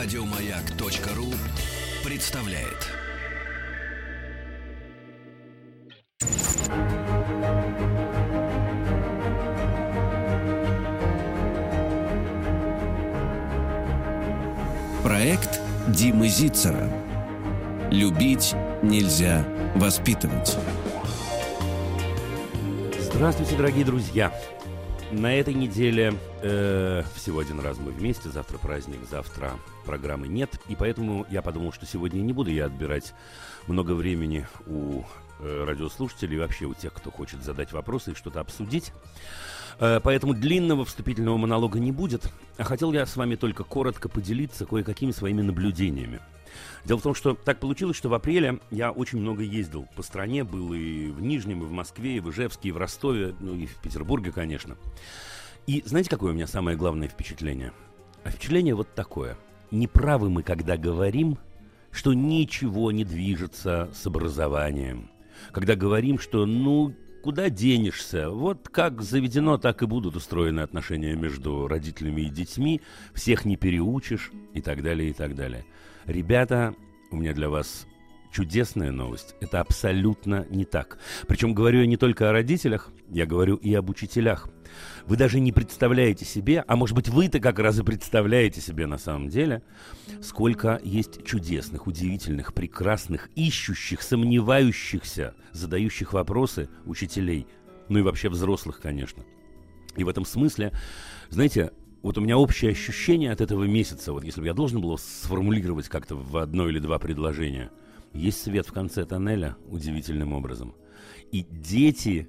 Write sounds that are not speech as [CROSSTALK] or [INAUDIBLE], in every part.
Радиомаяк.ру представляет. Проект Димы Зицера. Любить нельзя воспитывать. Здравствуйте, дорогие друзья! На этой неделе э, всего один раз мы вместе, завтра праздник, завтра программы нет, и поэтому я подумал, что сегодня не буду я отбирать много времени у э, радиослушателей, и вообще у тех, кто хочет задать вопросы и что-то обсудить. Э, поэтому длинного вступительного монолога не будет, а хотел я с вами только коротко поделиться кое-какими своими наблюдениями. Дело в том, что так получилось, что в апреле я очень много ездил по стране, был и в Нижнем, и в Москве, и в Ижевске, и в Ростове, ну и в Петербурге, конечно. И знаете, какое у меня самое главное впечатление? А впечатление вот такое. Неправы мы, когда говорим, что ничего не движется с образованием. Когда говорим, что, ну, куда денешься? Вот как заведено, так и будут устроены отношения между родителями и детьми. Всех не переучишь и так далее, и так далее. Ребята, у меня для вас чудесная новость. Это абсолютно не так. Причем говорю я не только о родителях, я говорю и об учителях. Вы даже не представляете себе, а может быть вы-то как раз и представляете себе на самом деле, сколько есть чудесных, удивительных, прекрасных, ищущих, сомневающихся, задающих вопросы учителей. Ну и вообще взрослых, конечно. И в этом смысле, знаете, вот у меня общее ощущение от этого месяца, вот если бы я должен был сформулировать как-то в одно или два предложения, есть свет в конце тоннеля удивительным образом. И дети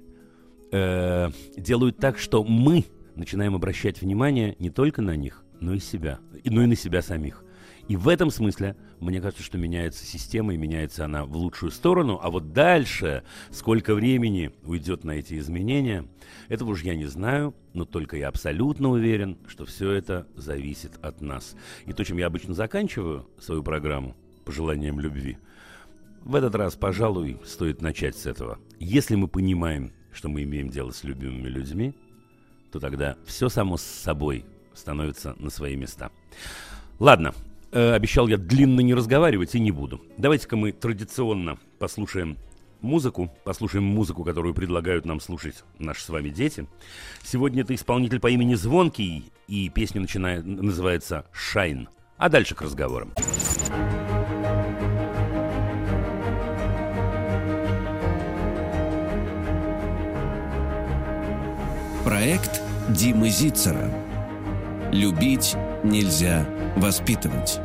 э, делают так, что мы начинаем обращать внимание не только на них, но и себя, но и на себя самих. И в этом смысле, мне кажется, что меняется система, и меняется она в лучшую сторону. А вот дальше, сколько времени уйдет на эти изменения, этого уж я не знаю, но только я абсолютно уверен, что все это зависит от нас. И то, чем я обычно заканчиваю свою программу, пожеланием любви, в этот раз, пожалуй, стоит начать с этого. Если мы понимаем, что мы имеем дело с любимыми людьми, то тогда все само с собой становится на свои места. Ладно, Э, обещал я длинно не разговаривать и не буду. Давайте-ка мы традиционно послушаем музыку, послушаем музыку, которую предлагают нам слушать наши с вами дети. Сегодня это исполнитель по имени Звонкий, и песня начинает, называется «Шайн». А дальше к разговорам. Проект Димы Зицера. Любить нельзя воспитывать.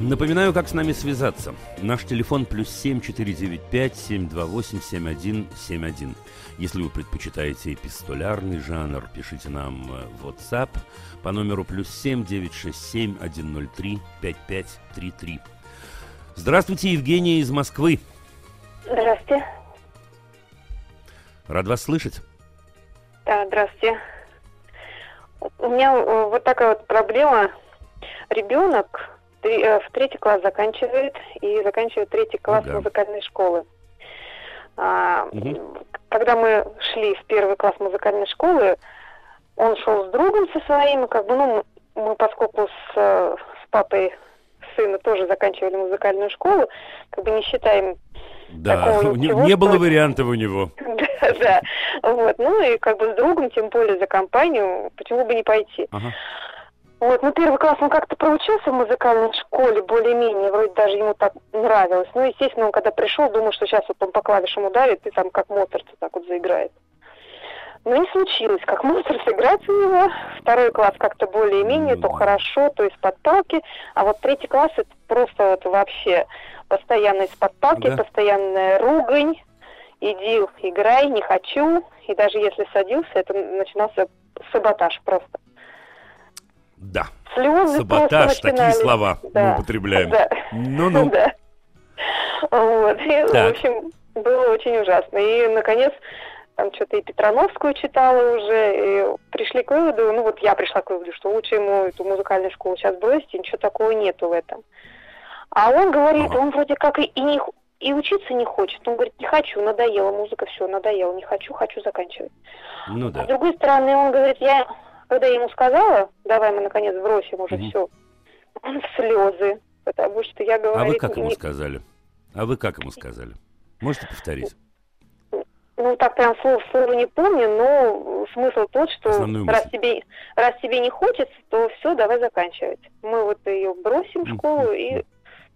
Напоминаю, как с нами связаться. Наш телефон плюс 7 495 728 7171. Если вы предпочитаете эпистолярный жанр, пишите нам э, в WhatsApp по номеру плюс 7 967 103 5533. Здравствуйте, Евгения из Москвы. Здравствуйте. Рад вас слышать. Да, здравствуйте. У меня э, вот такая вот проблема. Ребенок э, в третий класс заканчивает и заканчивает третий класс да. музыкальной школы. А, угу. Когда мы шли в первый класс музыкальной школы, он шел с другом со своим, как бы, ну, мы, поскольку с, с папой сына тоже заканчивали музыкальную школу, как бы не считаем да, не, не было вариантов у него. [LAUGHS] да, да. Вот. Ну и как бы с другом, тем более за компанию, почему бы не пойти. Ага. Вот, ну первый класс он как-то проучился в музыкальной школе, более-менее, вроде даже ему так нравилось. Ну, естественно, он когда пришел, думал, что сейчас вот он по клавишам ударит и там как Моцарт так вот заиграет. Но не случилось, как Моцарт сыграть у него. Второй класс как-то более-менее, то хорошо, то из-под палки. А вот третий класс это просто вот вообще постоянно из-под палки, да. постоянная ругань, иди играй, не хочу. И даже если садился, это начинался саботаж просто. Да. Слезы Саботаж, такие слова да. мы употребляем. Да. Ну-ну. [LAUGHS] Да. Вот. И, в общем, было очень ужасно. И, наконец, там что-то и Петрановскую читала уже, и пришли к выводу, ну вот я пришла к выводу, что лучше ему эту музыкальную школу сейчас бросить, и ничего такого нету в этом. А он говорит, он вроде как и, и, не, и учиться не хочет. Он говорит, не хочу, надоела музыка, все, надоело, не хочу, хочу заканчивать. Ну да. А с другой стороны, он говорит, я когда я ему сказала, давай мы наконец бросим уже угу. все, он слезы, потому что я говорю... А вы как ему сказали? А вы как ему сказали? Можете повторить? Ну, так прям слово в слово не помню, но смысл тот, что раз тебе, раз тебе не хочется, то все, давай заканчивать. Мы вот ее бросим в школу, и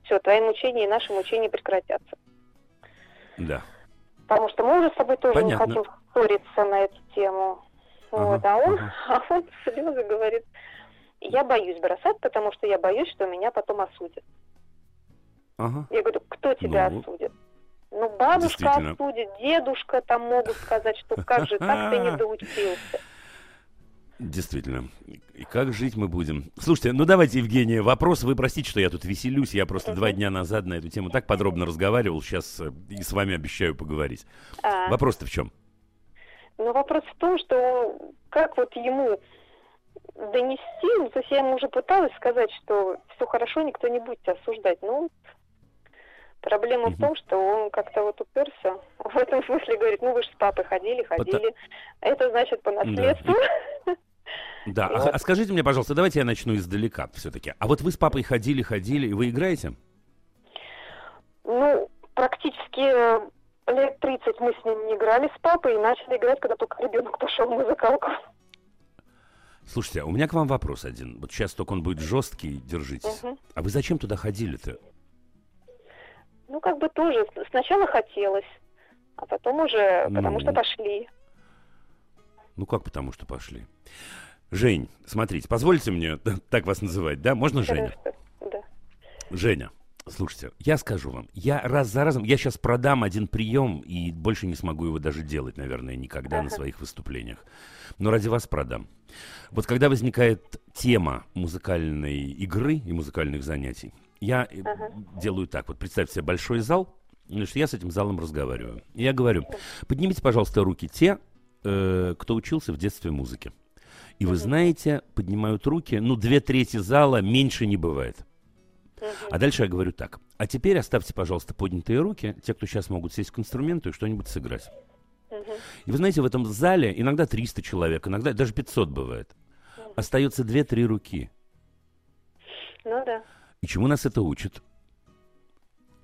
все, твои мучения и наши мучения прекратятся. Да. Потому что мы уже с тобой тоже Понятно. не хотим ссориться на эту тему. Ага, вот, а он, ага. [LAUGHS] а он слезы говорит, я боюсь бросать, потому что я боюсь, что меня потом осудят. Ага. Я говорю, кто тебя ну, осудит? Ну, бабушка осудит, дедушка там могут сказать, что как же так ты не [LAUGHS] доучился. Действительно. И как жить мы будем? Слушайте, ну давайте, Евгения, вопрос. Вы простите, что я тут веселюсь. Я просто два дня назад на эту тему так подробно разговаривал. Сейчас э, и с вами обещаю поговорить. Uh-huh. Вопрос-то в чем? Ну, вопрос в том, что как вот ему донести, ну, то есть я ему уже пыталась сказать, что все хорошо, никто не будет тебя осуждать. Ну, Проблема угу. в том, что он как-то вот уперся. [LAUGHS] В этом смысле говорит, ну вы же с папой ходили, ходили. Пота... Это значит по наследству. Да. [LAUGHS] Да, а, а скажите мне, пожалуйста, давайте я начну издалека все-таки. А вот вы с папой ходили, ходили, и вы играете? Ну, практически э, лет 30 мы с ним не играли с папой и начали играть, когда только ребенок пошел в музыкалку. Слушайте, а у меня к вам вопрос один. Вот сейчас только он будет жесткий, держитесь. Угу. А вы зачем туда ходили-то? Ну, как бы тоже. Сначала хотелось, а потом уже, ну, потому что пошли. Ну, как потому что пошли? Жень, смотрите, позвольте мне [LAUGHS] так вас называть, да? Можно Женя? Да. Женя, слушайте, я скажу вам, я раз за разом, я сейчас продам один прием и больше не смогу его даже делать, наверное, никогда ага. на своих выступлениях. Но ради вас продам. Вот когда возникает тема музыкальной игры и музыкальных занятий, я э, ага. делаю так. Вот представьте себе большой зал, что я с этим залом разговариваю. И я говорю, поднимите, пожалуйста, руки те, э, кто учился в детстве музыке. И вы знаете, поднимают руки, ну, две трети зала меньше не бывает. А дальше я говорю так. А теперь оставьте, пожалуйста, поднятые руки, те, кто сейчас могут сесть к инструменту и что-нибудь сыграть. И вы знаете, в этом зале иногда 300 человек, иногда даже 500 бывает. Остается 2-3 руки. Ну да. И чему нас это учит?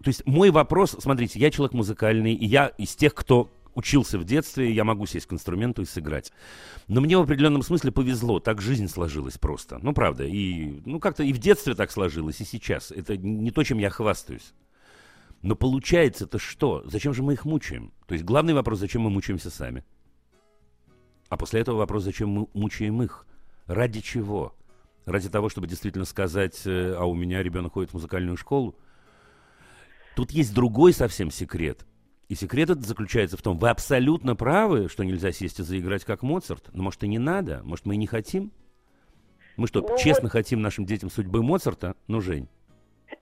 То есть мой вопрос, смотрите, я человек музыкальный, и я из тех, кто учился в детстве, я могу сесть к инструменту и сыграть. Но мне в определенном смысле повезло, так жизнь сложилась просто. Ну, правда, и ну как-то и в детстве так сложилось, и сейчас. Это не то, чем я хвастаюсь. Но получается это что? Зачем же мы их мучаем? То есть главный вопрос, зачем мы мучаемся сами? А после этого вопрос, зачем мы мучаем их? Ради чего? Ради того, чтобы действительно сказать, э, а у меня ребенок ходит в музыкальную школу. Тут есть другой совсем секрет. И секрет этот заключается в том, вы абсолютно правы, что нельзя сесть и заиграть как Моцарт. Но может и не надо, может мы и не хотим. Мы что, ну, честно вот... хотим нашим детям судьбы Моцарта? Ну, Жень,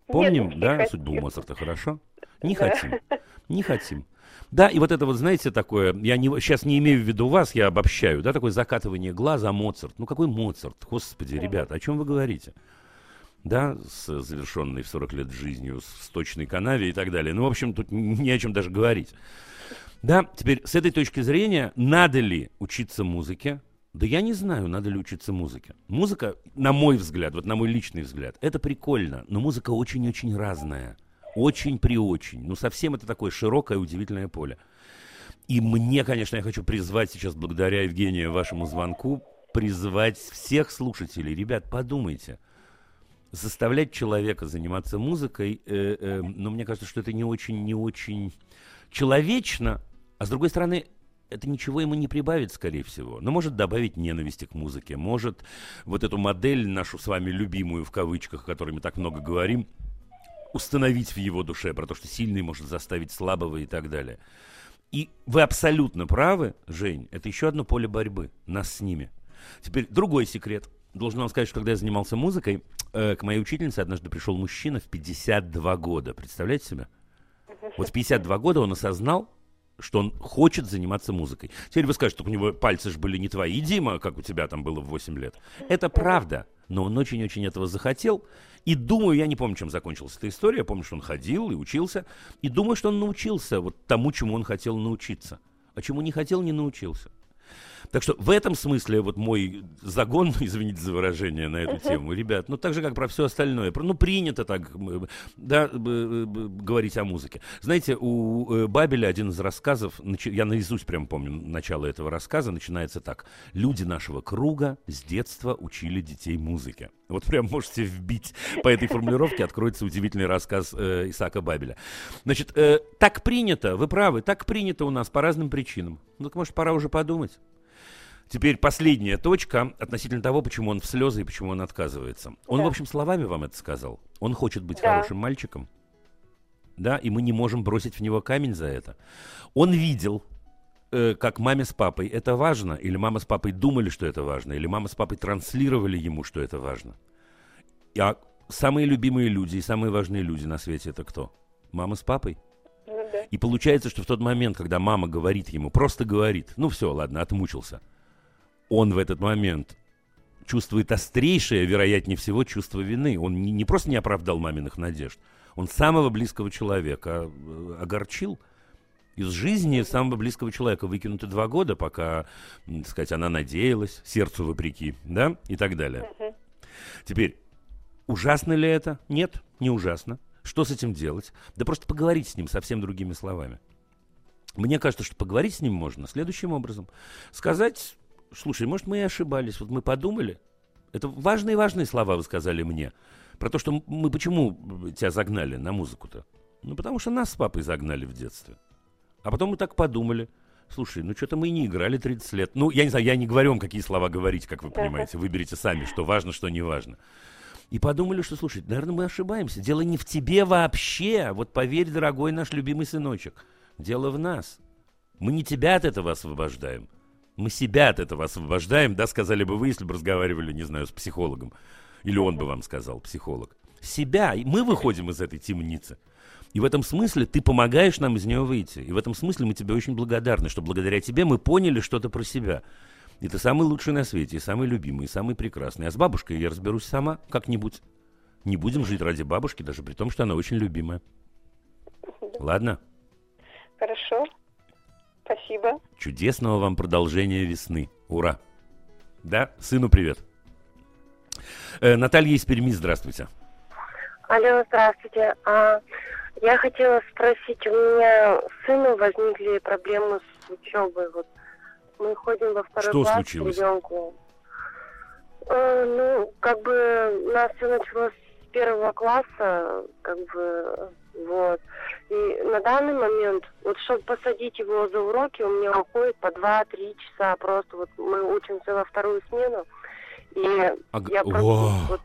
помним, Нет, да, судьбу Моцарта, хорошо? Не да. хотим, [LAUGHS] не хотим. Да, и вот это вот, знаете, такое, я не, сейчас не имею в виду вас, я обобщаю, да, такое закатывание глаза Моцарт. Ну какой Моцарт? Господи, ребята, о чем вы говорите? Да, с завершенной в 40 лет жизнью, с точной канаве и так далее. Ну, в общем, тут не о чем даже говорить. Да, теперь с этой точки зрения, надо ли учиться музыке? Да я не знаю, надо ли учиться музыке. Музыка, на мой взгляд, вот на мой личный взгляд, это прикольно, но музыка очень-очень разная. Очень при очень. Ну, совсем это такое широкое, удивительное поле. И мне, конечно, я хочу призвать сейчас, благодаря Евгению, вашему звонку, призвать всех слушателей. Ребят, подумайте. Заставлять человека заниматься музыкой, э, э, ну, мне кажется, что это не очень, не очень человечно. А с другой стороны, это ничего ему не прибавит, скорее всего. Но может добавить ненависти к музыке. Может вот эту модель, нашу с вами любимую, в кавычках, о которой мы так много говорим, установить в его душе, про то, что сильный может заставить слабого и так далее. И вы абсолютно правы, Жень, это еще одно поле борьбы, нас с ними. Теперь другой секрет. Должен вам сказать, что когда я занимался музыкой, э, к моей учительнице однажды пришел мужчина в 52 года. Представляете себе? Вот в 52 года он осознал, что он хочет заниматься музыкой. Теперь вы скажете, что у него пальцы же были не твои, Дима, как у тебя там было в 8 лет. Это правда но он очень-очень этого захотел. И думаю, я не помню, чем закончилась эта история, я помню, что он ходил и учился, и думаю, что он научился вот тому, чему он хотел научиться. А чему не хотел, не научился. Так что в этом смысле вот мой загон, [LAUGHS] извините за выражение на эту тему, ребят, ну так же, как про все остальное. Ну, принято так, да, говорить о музыке. Знаете, у э, Бабеля один из рассказов, я наизусть прям помню начало этого рассказа, начинается так. Люди нашего круга с детства учили детей музыке. Вот прям можете вбить по этой формулировке, откроется удивительный рассказ э, Исаака Бабеля. Значит, э, так принято, вы правы, так принято у нас по разным причинам. Ну, так может, пора уже подумать. Теперь последняя точка относительно того, почему он в слезы и почему он отказывается. Он, да. в общем, словами вам это сказал. Он хочет быть да. хорошим мальчиком. Да, и мы не можем бросить в него камень за это. Он видел, э, как маме с папой это важно, или мама с папой думали, что это важно, или мама с папой транслировали ему, что это важно. А самые любимые люди и самые важные люди на свете это кто? Мама с папой. Ну, да. И получается, что в тот момент, когда мама говорит ему, просто говорит, ну все, ладно, отмучился – он в этот момент чувствует острейшее, вероятнее всего, чувство вины. Он не, не просто не оправдал маминых надежд, он самого близкого человека э, огорчил. Из жизни самого близкого человека выкинуты два года, пока, так сказать, она надеялась, сердцу вопреки, да, и так далее. Теперь, ужасно ли это? Нет, не ужасно. Что с этим делать? Да просто поговорить с ним совсем другими словами. Мне кажется, что поговорить с ним можно следующим образом. Сказать слушай, может, мы и ошибались, вот мы подумали. Это важные-важные слова вы сказали мне. Про то, что мы почему тебя загнали на музыку-то? Ну, потому что нас с папой загнали в детстве. А потом мы так подумали. Слушай, ну что-то мы и не играли 30 лет. Ну, я не знаю, я не говорю вам, какие слова говорить, как вы понимаете. Выберите сами, что важно, что не важно. И подумали, что, слушай, наверное, мы ошибаемся. Дело не в тебе вообще. Вот поверь, дорогой наш любимый сыночек. Дело в нас. Мы не тебя от этого освобождаем. Мы себя от этого освобождаем, да, сказали бы вы, если бы разговаривали, не знаю, с психологом. Или он бы вам сказал, психолог. Себя. И мы выходим из этой темницы. И в этом смысле ты помогаешь нам из нее выйти. И в этом смысле мы тебе очень благодарны, что благодаря тебе мы поняли что-то про себя. И ты самый лучший на свете, и самый любимый, и самый прекрасный. А с бабушкой я разберусь сама как-нибудь. Не будем жить ради бабушки, даже при том, что она очень любимая. Ладно? Хорошо. Спасибо. Чудесного вам продолжения весны. Ура. Да, сыну привет. Э, Наталья из Перми, здравствуйте. Алло, здравствуйте. А, я хотела спросить, у меня с сыном возникли проблемы с учебой. Вот мы ходим во второй Что класс случилось? ребенку. А, ну, как бы у нас все началось с первого класса, как бы вот. И на данный момент, вот чтобы посадить его за уроки, у меня уходит по 2-3 часа. Просто вот мы учимся во вторую смену. И а, я просто, вот,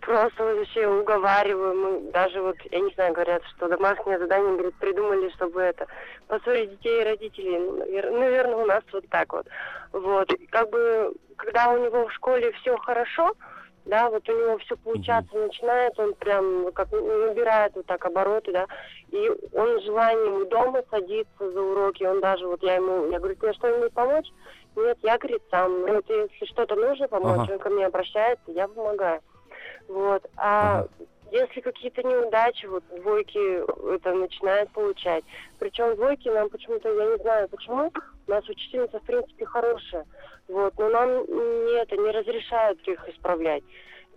просто вообще уговариваю. Мы даже вот, я не знаю, говорят, что домашнее задание говорит, придумали, чтобы это поссорить детей и родителей. Ну, наверное, у нас вот так вот. Вот. как бы, когда у него в школе все хорошо, да, вот у него все получаться угу. начинает, он прям как набирает вот так обороты, да, и он желанием дома садится за уроки, он даже вот я ему, я говорю, тебе что-нибудь помочь? Нет, я, говорит, сам, вот если что-то нужно помочь, ага. он ко мне обращается, я помогаю. Вот, а ага. если какие-то неудачи, вот двойки это начинает получать. Причем двойки нам почему-то, я не знаю почему, у нас учительница в принципе хорошая. Вот, но нам не это не разрешают их исправлять.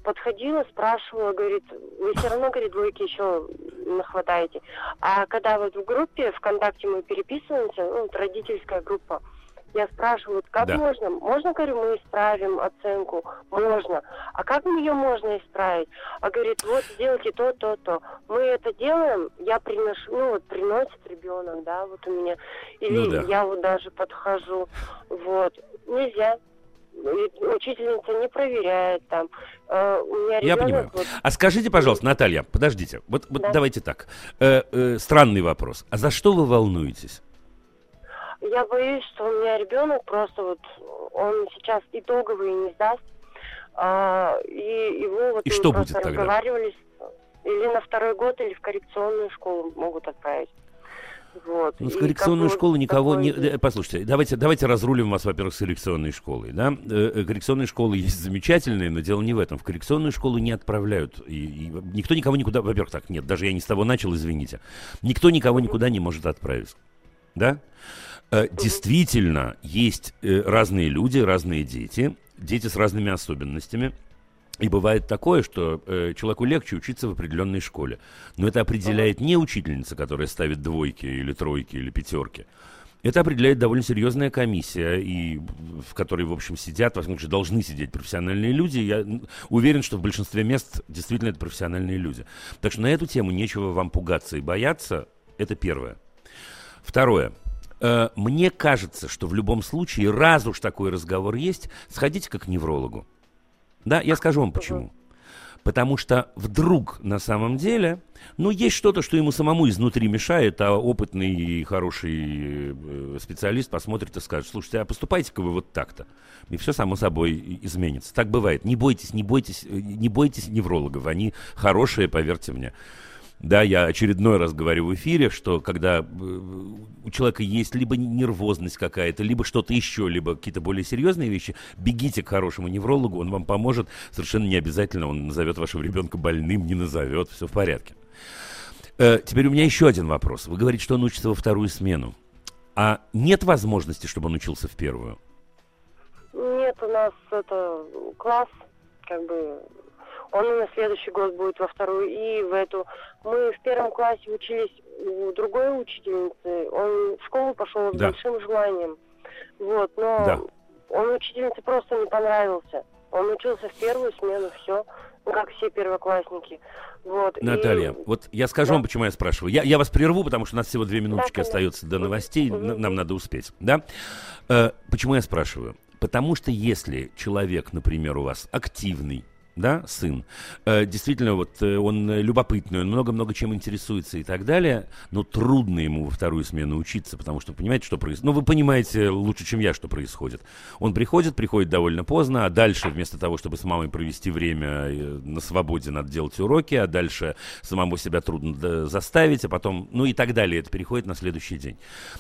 Подходила, спрашивала, говорит, вы все равно, говорит, двойки еще нахватаете. А когда вот в группе ВКонтакте мы переписываемся, ну, вот родительская группа, я спрашиваю, как да. можно? Можно, говорю, мы исправим оценку? Можно. А как ее можно исправить? А говорит, вот сделайте то, то, то. Мы это делаем, я приношу, ну вот приносит ребенок, да, вот у меня. Или ну, да. я вот даже подхожу. Вот. Нельзя учительница не проверяет там. Э, у меня Я понимаю. Вот... А скажите, пожалуйста, Наталья, подождите. Вот, вот да. давайте так. Э, э, странный вопрос. А за что вы волнуетесь? Я боюсь, что у меня ребенок просто вот, он сейчас итоговый не сдаст. А, и его вот и что будет тогда? или на второй год, или в коррекционную школу могут отправить. Вот. Ну, с коррекционной школы никого не... Э, послушайте, давайте, давайте разрулим вас, во-первых, с коррекционной школой. Да? Э, э, коррекционные школы есть замечательные, но дело не в этом. В коррекционную школу не отправляют. И, и никто никого никуда... Во-первых, так, нет, даже я не с того начал, извините. Никто никого никуда не может отправить. Да? Действительно, есть разные люди, разные дети, дети с разными особенностями. И бывает такое, что э, человеку легче учиться в определенной школе. Но это определяет не учительница, которая ставит двойки или тройки или пятерки. Это определяет довольно серьезная комиссия, и в которой, в общем, сидят, во всяком случае, должны сидеть профессиональные люди. Я уверен, что в большинстве мест действительно это профессиональные люди. Так что на эту тему нечего вам пугаться и бояться. Это первое. Второе. Э, мне кажется, что в любом случае, раз уж такой разговор есть, сходите как к неврологу. Да, я скажу вам почему. Потому что вдруг на самом деле, ну, есть что-то, что ему самому изнутри мешает, а опытный и хороший э, специалист посмотрит и скажет, слушайте, а поступайте-ка вы вот так-то. И все само собой изменится. Так бывает. Не бойтесь, не бойтесь, э, не бойтесь неврологов. Они хорошие, поверьте мне. Да, я очередной раз говорю в эфире, что когда э, у человека есть либо нервозность какая-то, либо что-то еще, либо какие-то более серьезные вещи, бегите к хорошему неврологу, он вам поможет. Совершенно не обязательно он назовет вашего ребенка больным, не назовет, все в порядке. Э, теперь у меня еще один вопрос. Вы говорите, что он учится во вторую смену. А нет возможности, чтобы он учился в первую? Нет, у нас это класс, как бы он на следующий год будет во вторую и в эту. Мы в первом классе учились у другой учительницы. Он в школу пошел с да. большим желанием. Вот, но да. он учительнице просто не понравился. Он учился в первую смену, все, как все первоклассники. Вот, Наталья, и... вот я скажу да. вам, почему я спрашиваю. Я, я вас прерву, потому что у нас всего две минуточки да, остается до новостей, угу. нам надо успеть. Да? Э, почему я спрашиваю? Потому что если человек, например, у вас активный, да, сын, э, действительно, вот э, он любопытный, он много-много чем интересуется и так далее, но трудно ему во вторую смену учиться, потому что понимаете, что происходит. Ну, вы понимаете лучше, чем я, что происходит. Он приходит, приходит довольно поздно, а дальше, вместо того, чтобы с мамой провести время э, на свободе, надо делать уроки, а дальше самому себя трудно заставить, а потом, ну и так далее, это переходит на следующий день.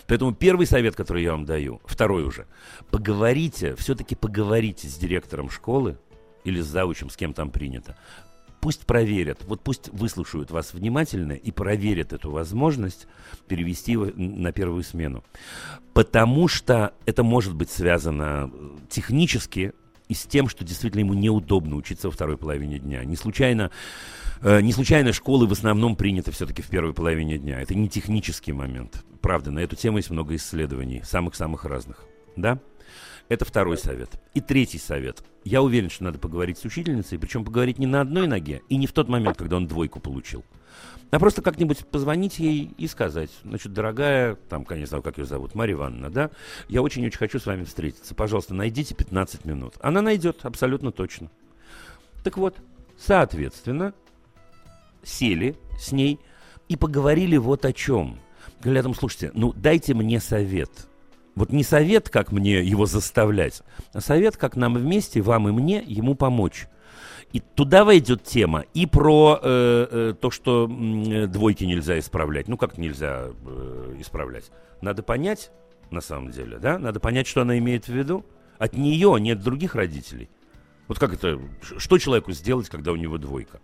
Поэтому первый совет, который я вам даю, второй уже, поговорите, все-таки поговорите с директором школы, или с заучем, с кем там принято. Пусть проверят, вот пусть выслушают вас внимательно и проверят эту возможность перевести его на первую смену. Потому что это может быть связано э, технически и с тем, что действительно ему неудобно учиться во второй половине дня. Не случайно, э, не случайно школы в основном приняты все-таки в первой половине дня. Это не технический момент. Правда, на эту тему есть много исследований, самых-самых разных. Да? Это второй совет. И третий совет. Я уверен, что надо поговорить с учительницей, причем поговорить не на одной ноге и не в тот момент, когда он двойку получил. А просто как-нибудь позвонить ей и сказать, значит, дорогая, там, конечно, как ее зовут, Марья Ивановна, да, я очень-очень хочу с вами встретиться. Пожалуйста, найдите 15 минут. Она найдет, абсолютно точно. Так вот, соответственно, сели с ней и поговорили вот о чем. Говорят, слушайте, ну дайте мне совет – вот не совет, как мне его заставлять, а совет, как нам вместе, вам и мне, ему помочь. И туда войдет тема и про э, э, то, что э, двойки нельзя исправлять. Ну, как нельзя э, исправлять? Надо понять, на самом деле, да? Надо понять, что она имеет в виду. От нее нет других родителей. Вот как это, что человеку сделать, когда у него двойка?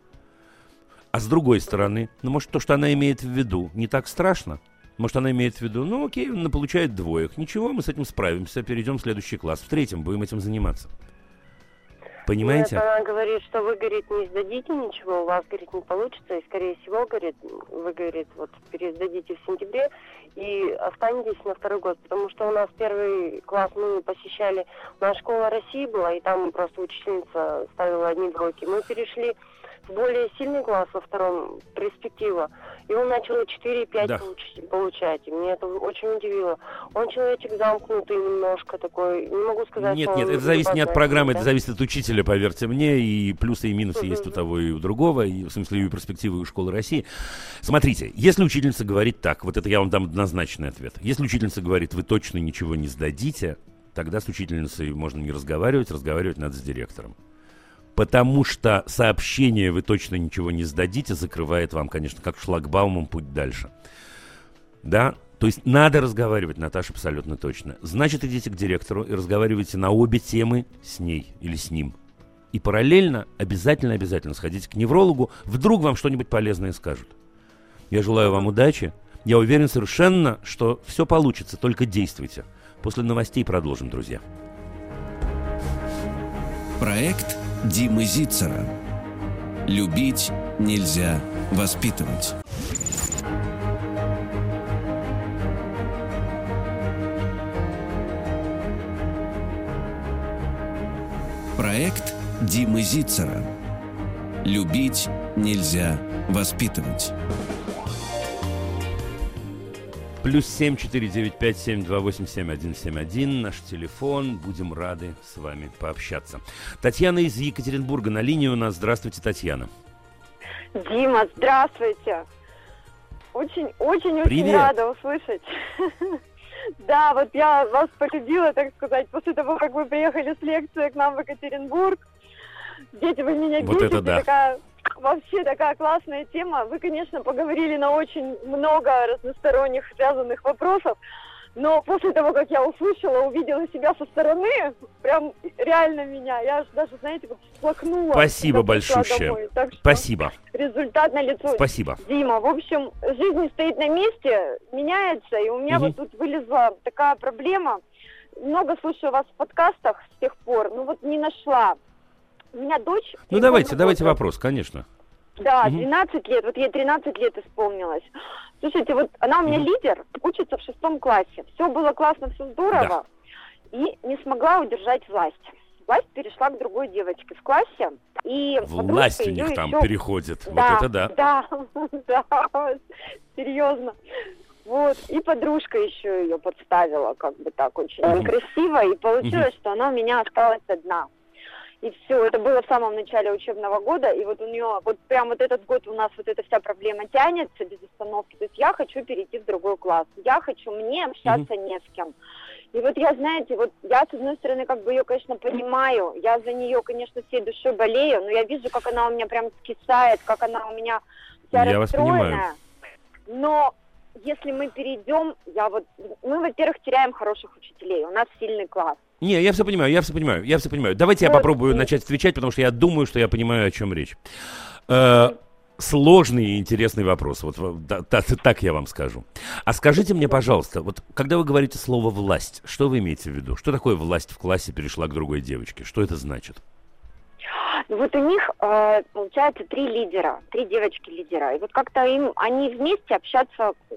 А с другой стороны, ну, может, то, что она имеет в виду, не так страшно? Может, она имеет в виду, ну окей, он получает двоек. Ничего, мы с этим справимся, перейдем в следующий класс. В третьем будем этим заниматься. Понимаете? Нет, она говорит, что вы, говорит, не сдадите ничего, у вас, говорит, не получится, и, скорее всего, говорит, вы, говорит, вот пересдадите в сентябре и останетесь на второй год, потому что у нас первый класс мы посещали, у нас школа России была, и там просто учительница ставила одни двойки. Мы перешли более сильный класс во втором, перспектива. И он начал 4-5 да. получать. И меня это очень удивило. Он человечек замкнутый немножко такой. Не могу сказать, Нет, нет, это зависит не от программы, да? это зависит от учителя, поверьте мне. И плюсы и минусы uh-huh. есть у того и у другого. И, в смысле, и у перспективы у школы России. Смотрите, если учительница говорит так, вот это я вам дам однозначный ответ. Если учительница говорит, вы точно ничего не сдадите, тогда с учительницей можно не разговаривать, разговаривать надо с директором потому что сообщение «вы точно ничего не сдадите» закрывает вам, конечно, как шлагбаумом путь дальше. Да? То есть надо разговаривать, Наташа, абсолютно точно. Значит, идите к директору и разговаривайте на обе темы с ней или с ним. И параллельно обязательно-обязательно сходите к неврологу, вдруг вам что-нибудь полезное скажут. Я желаю вам удачи. Я уверен совершенно, что все получится, только действуйте. После новостей продолжим, друзья. Проект Димы Зицера. Любить нельзя воспитывать. Проект Димы Зицера. Любить нельзя воспитывать. Плюс семь четыре девять пять семь два восемь семь один семь один. Наш телефон. Будем рады с вами пообщаться. Татьяна из Екатеринбурга на линии у нас. Здравствуйте, Татьяна. Дима, здравствуйте. Очень, очень, очень рада услышать. [LAUGHS] Да, вот я вас полюбила, так сказать, после того, как вы приехали с лекции к нам в Екатеринбург. Дети, вы меня вот это да. такая, вообще такая классная тема. Вы, конечно, поговорили на очень много разносторонних связанных вопросов. Но после того, как я услышала, увидела себя со стороны, прям реально меня, я даже, знаете, вот всплакнула. Спасибо большое. Спасибо. Результат на лицо. Спасибо. Дима, в общем, жизнь не стоит на месте, меняется, и у меня угу. вот тут вылезла такая проблема. Много слушаю вас в подкастах с тех пор, но вот не нашла. У меня дочь... Ну давайте, давайте вопрос, конечно. Да, 12 лет, вот ей 13 лет исполнилось. Слушайте, вот она у меня лидер, учится в шестом классе. Все было классно, все здорово. Да. И не смогла удержать власть. Власть перешла к другой девочке в классе. И власть у них там еще... переходит. Да, вот это да. [LAUGHS] Да, да, серьезно. Вот, и подружка еще ее подставила, как бы так очень угу. красиво, и получилось, угу. что она у меня осталась одна и все. Это было в самом начале учебного года, и вот у нее, вот прям вот этот год у нас вот эта вся проблема тянется без остановки. То есть я хочу перейти в другой класс, я хочу, мне общаться mm-hmm. не с кем. И вот я, знаете, вот я, с одной стороны, как бы ее, конечно, понимаю, я за нее, конечно, всей душой болею, но я вижу, как она у меня прям скисает, как она у меня вся я расстроенная. Но если мы перейдем, я вот, мы, во-первых, теряем хороших учителей, у нас сильный класс. Не, я все понимаю, я все понимаю, я все понимаю. Давайте я попробую начать отвечать, потому что я думаю, что я понимаю, о чем речь. Э, сложный и интересный вопрос, вот да, да, так я вам скажу. А скажите мне, пожалуйста, вот когда вы говорите слово «власть», что вы имеете в виду? Что такое власть в классе перешла к другой девочке? Что это значит? Вот у них, э, получается, три лидера, три девочки-лидера. И вот как-то им, они вместе общаться э,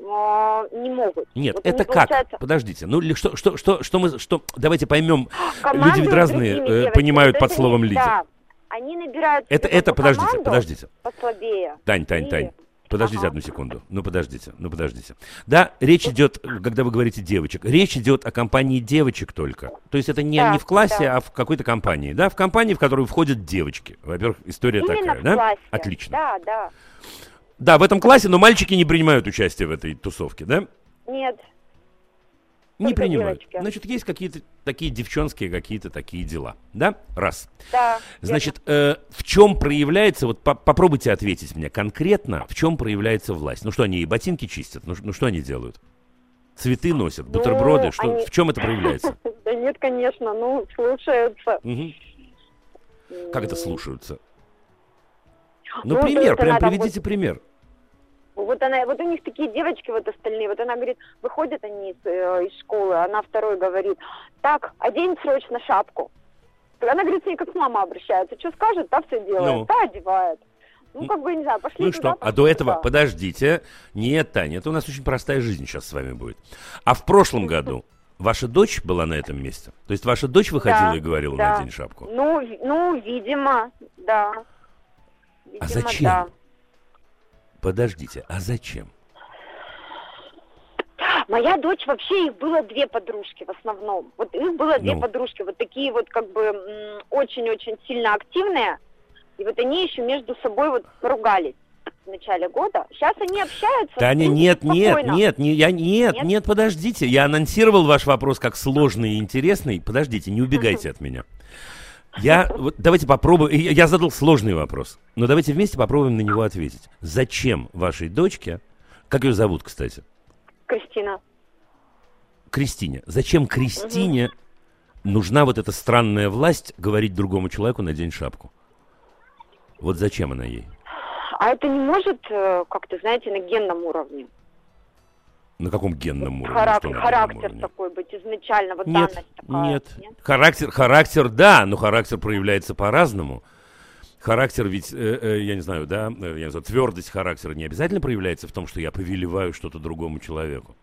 не могут. Нет, вот это как? Получается... Подождите, ну что, что, что, что мы, что, давайте поймем, люди ведь разные э, понимают под словом лидер. Да, они набирают... Это, это, подождите, подождите. Послабее. Тань, Тань. Тань. Подождите ага. одну секунду. Ну, подождите, ну, подождите. Да, речь идет, когда вы говорите девочек, речь идет о компании девочек только. То есть это не, да, не в классе, да. а в какой-то компании, да? В компании, в которую входят девочки. Во-первых, история Именно такая, в да? Классе. Отлично. Да, да. Да, в этом классе, но мальчики не принимают участие в этой тусовке, да? Нет. Не принимают. Девочки. Значит, есть какие-то такие девчонские какие-то такие дела, да? Раз. Да. Значит, э, в чем проявляется, вот по попробуйте ответить мне конкретно, в чем проявляется власть? Ну что, они и ботинки чистят? Ну, ну что они делают? Цветы носят, ну, бутерброды, ну, что, они... в чем это проявляется? [LAUGHS] Да нет, конечно, ну, слушаются. Как это слушаются? Ну, ну пример, прям приведите пример. Вот она, вот у них такие девочки вот остальные, вот она говорит, выходят они из, э, из школы, она второй говорит, так, одень срочно шапку. Она говорит, с ней как с мамой обращается, что скажет, та все делает, ну. та одевает. Ну, как бы, не знаю, пошли Ну туда, что, а до этого, туда. подождите, нет, Таня, это у нас очень простая жизнь сейчас с вами будет. А в прошлом [LAUGHS] году ваша дочь была на этом месте? То есть ваша дочь выходила да, и говорила, да. надень шапку? Ну, ну, видимо, да. Видимо, а зачем? Да. Подождите, а зачем? Моя дочь вообще их было две подружки в основном. Вот их было две ну. подружки, вот такие вот как бы очень-очень сильно активные. И вот они еще между собой вот поругались в начале года. Сейчас они общаются. Таня, нет, нет, нет, не, я, нет, нет, нет, подождите. Я анонсировал ваш вопрос как сложный и интересный. Подождите, не убегайте от меня. Я, вот давайте попробуем, я, я задал сложный вопрос, но давайте вместе попробуем на него ответить. Зачем вашей дочке, как ее зовут, кстати? Кристина. Кристине. Зачем Кристине угу. нужна вот эта странная власть говорить другому человеку надень шапку? Вот зачем она ей? А это не может э, как-то, знаете, на генном уровне? На каком генном уровне? Характер, характер уровне? такой быть изначально, вот нет, данность такая. Нет, нет. Характер, характер, да, но характер проявляется по-разному. Характер ведь, э, э, я не знаю, да, э, я не знаю, твердость характера не обязательно проявляется в том, что я повелеваю что-то другому человеку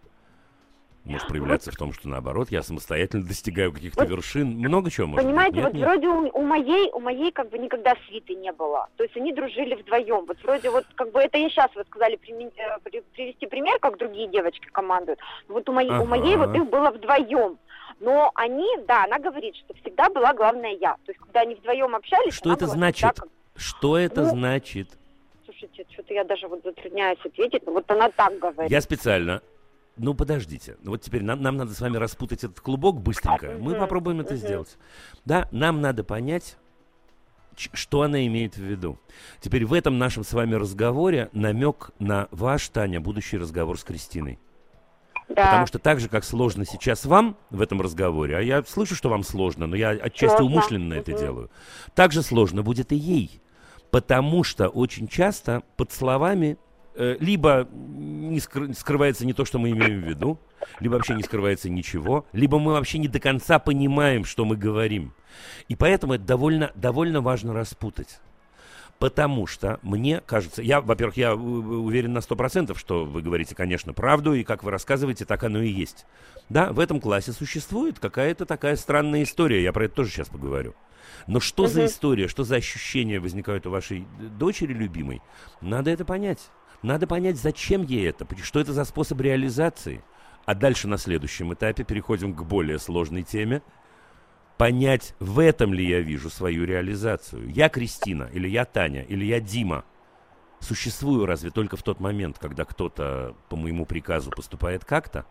может проявляться в том, что наоборот, я самостоятельно достигаю каких-то вот, вершин, много чего может Понимаете, быть. Нет, вот нет? вроде у, у моей, у моей как бы никогда свиты не было. То есть они дружили вдвоем. Вот вроде вот как бы это я сейчас вы сказали э, привести пример, как другие девочки командуют. Вот у моей, ага. у моей вот их было вдвоем. Но они, да, она говорит, что всегда была главная я. То есть когда они вдвоем общались, что это значит? Как... Что это ну, значит? Слушайте, что-то я даже вот затрудняюсь ответить, но вот она так говорит. Я специально ну, подождите. Ну, вот теперь нам, нам надо с вами распутать этот клубок быстренько. Мы попробуем это сделать. Да, нам надо понять, что она имеет в виду. Теперь в этом нашем с вами разговоре намек на ваш, Таня, будущий разговор с Кристиной. Да. Потому что так же, как сложно сейчас вам в этом разговоре, а я слышу, что вам сложно, но я отчасти сложно. умышленно угу. это делаю, так же сложно будет и ей. Потому что очень часто под словами либо не скры- скрывается не то, что мы имеем в виду, либо вообще не скрывается ничего, либо мы вообще не до конца понимаем, что мы говорим. И поэтому это довольно, довольно важно распутать. Потому что мне кажется, я, во-первых, я уверен на сто процентов, что вы говорите, конечно, правду, и как вы рассказываете, так оно и есть. Да, в этом классе существует какая-то такая странная история, я про это тоже сейчас поговорю. Но что угу. за история, что за ощущения возникают у вашей дочери любимой, надо это понять. Надо понять, зачем ей это, что это за способ реализации. А дальше на следующем этапе переходим к более сложной теме. Понять, в этом ли я вижу свою реализацию. Я Кристина, или я Таня, или я Дима. Существую разве только в тот момент, когда кто-то по моему приказу поступает как-то?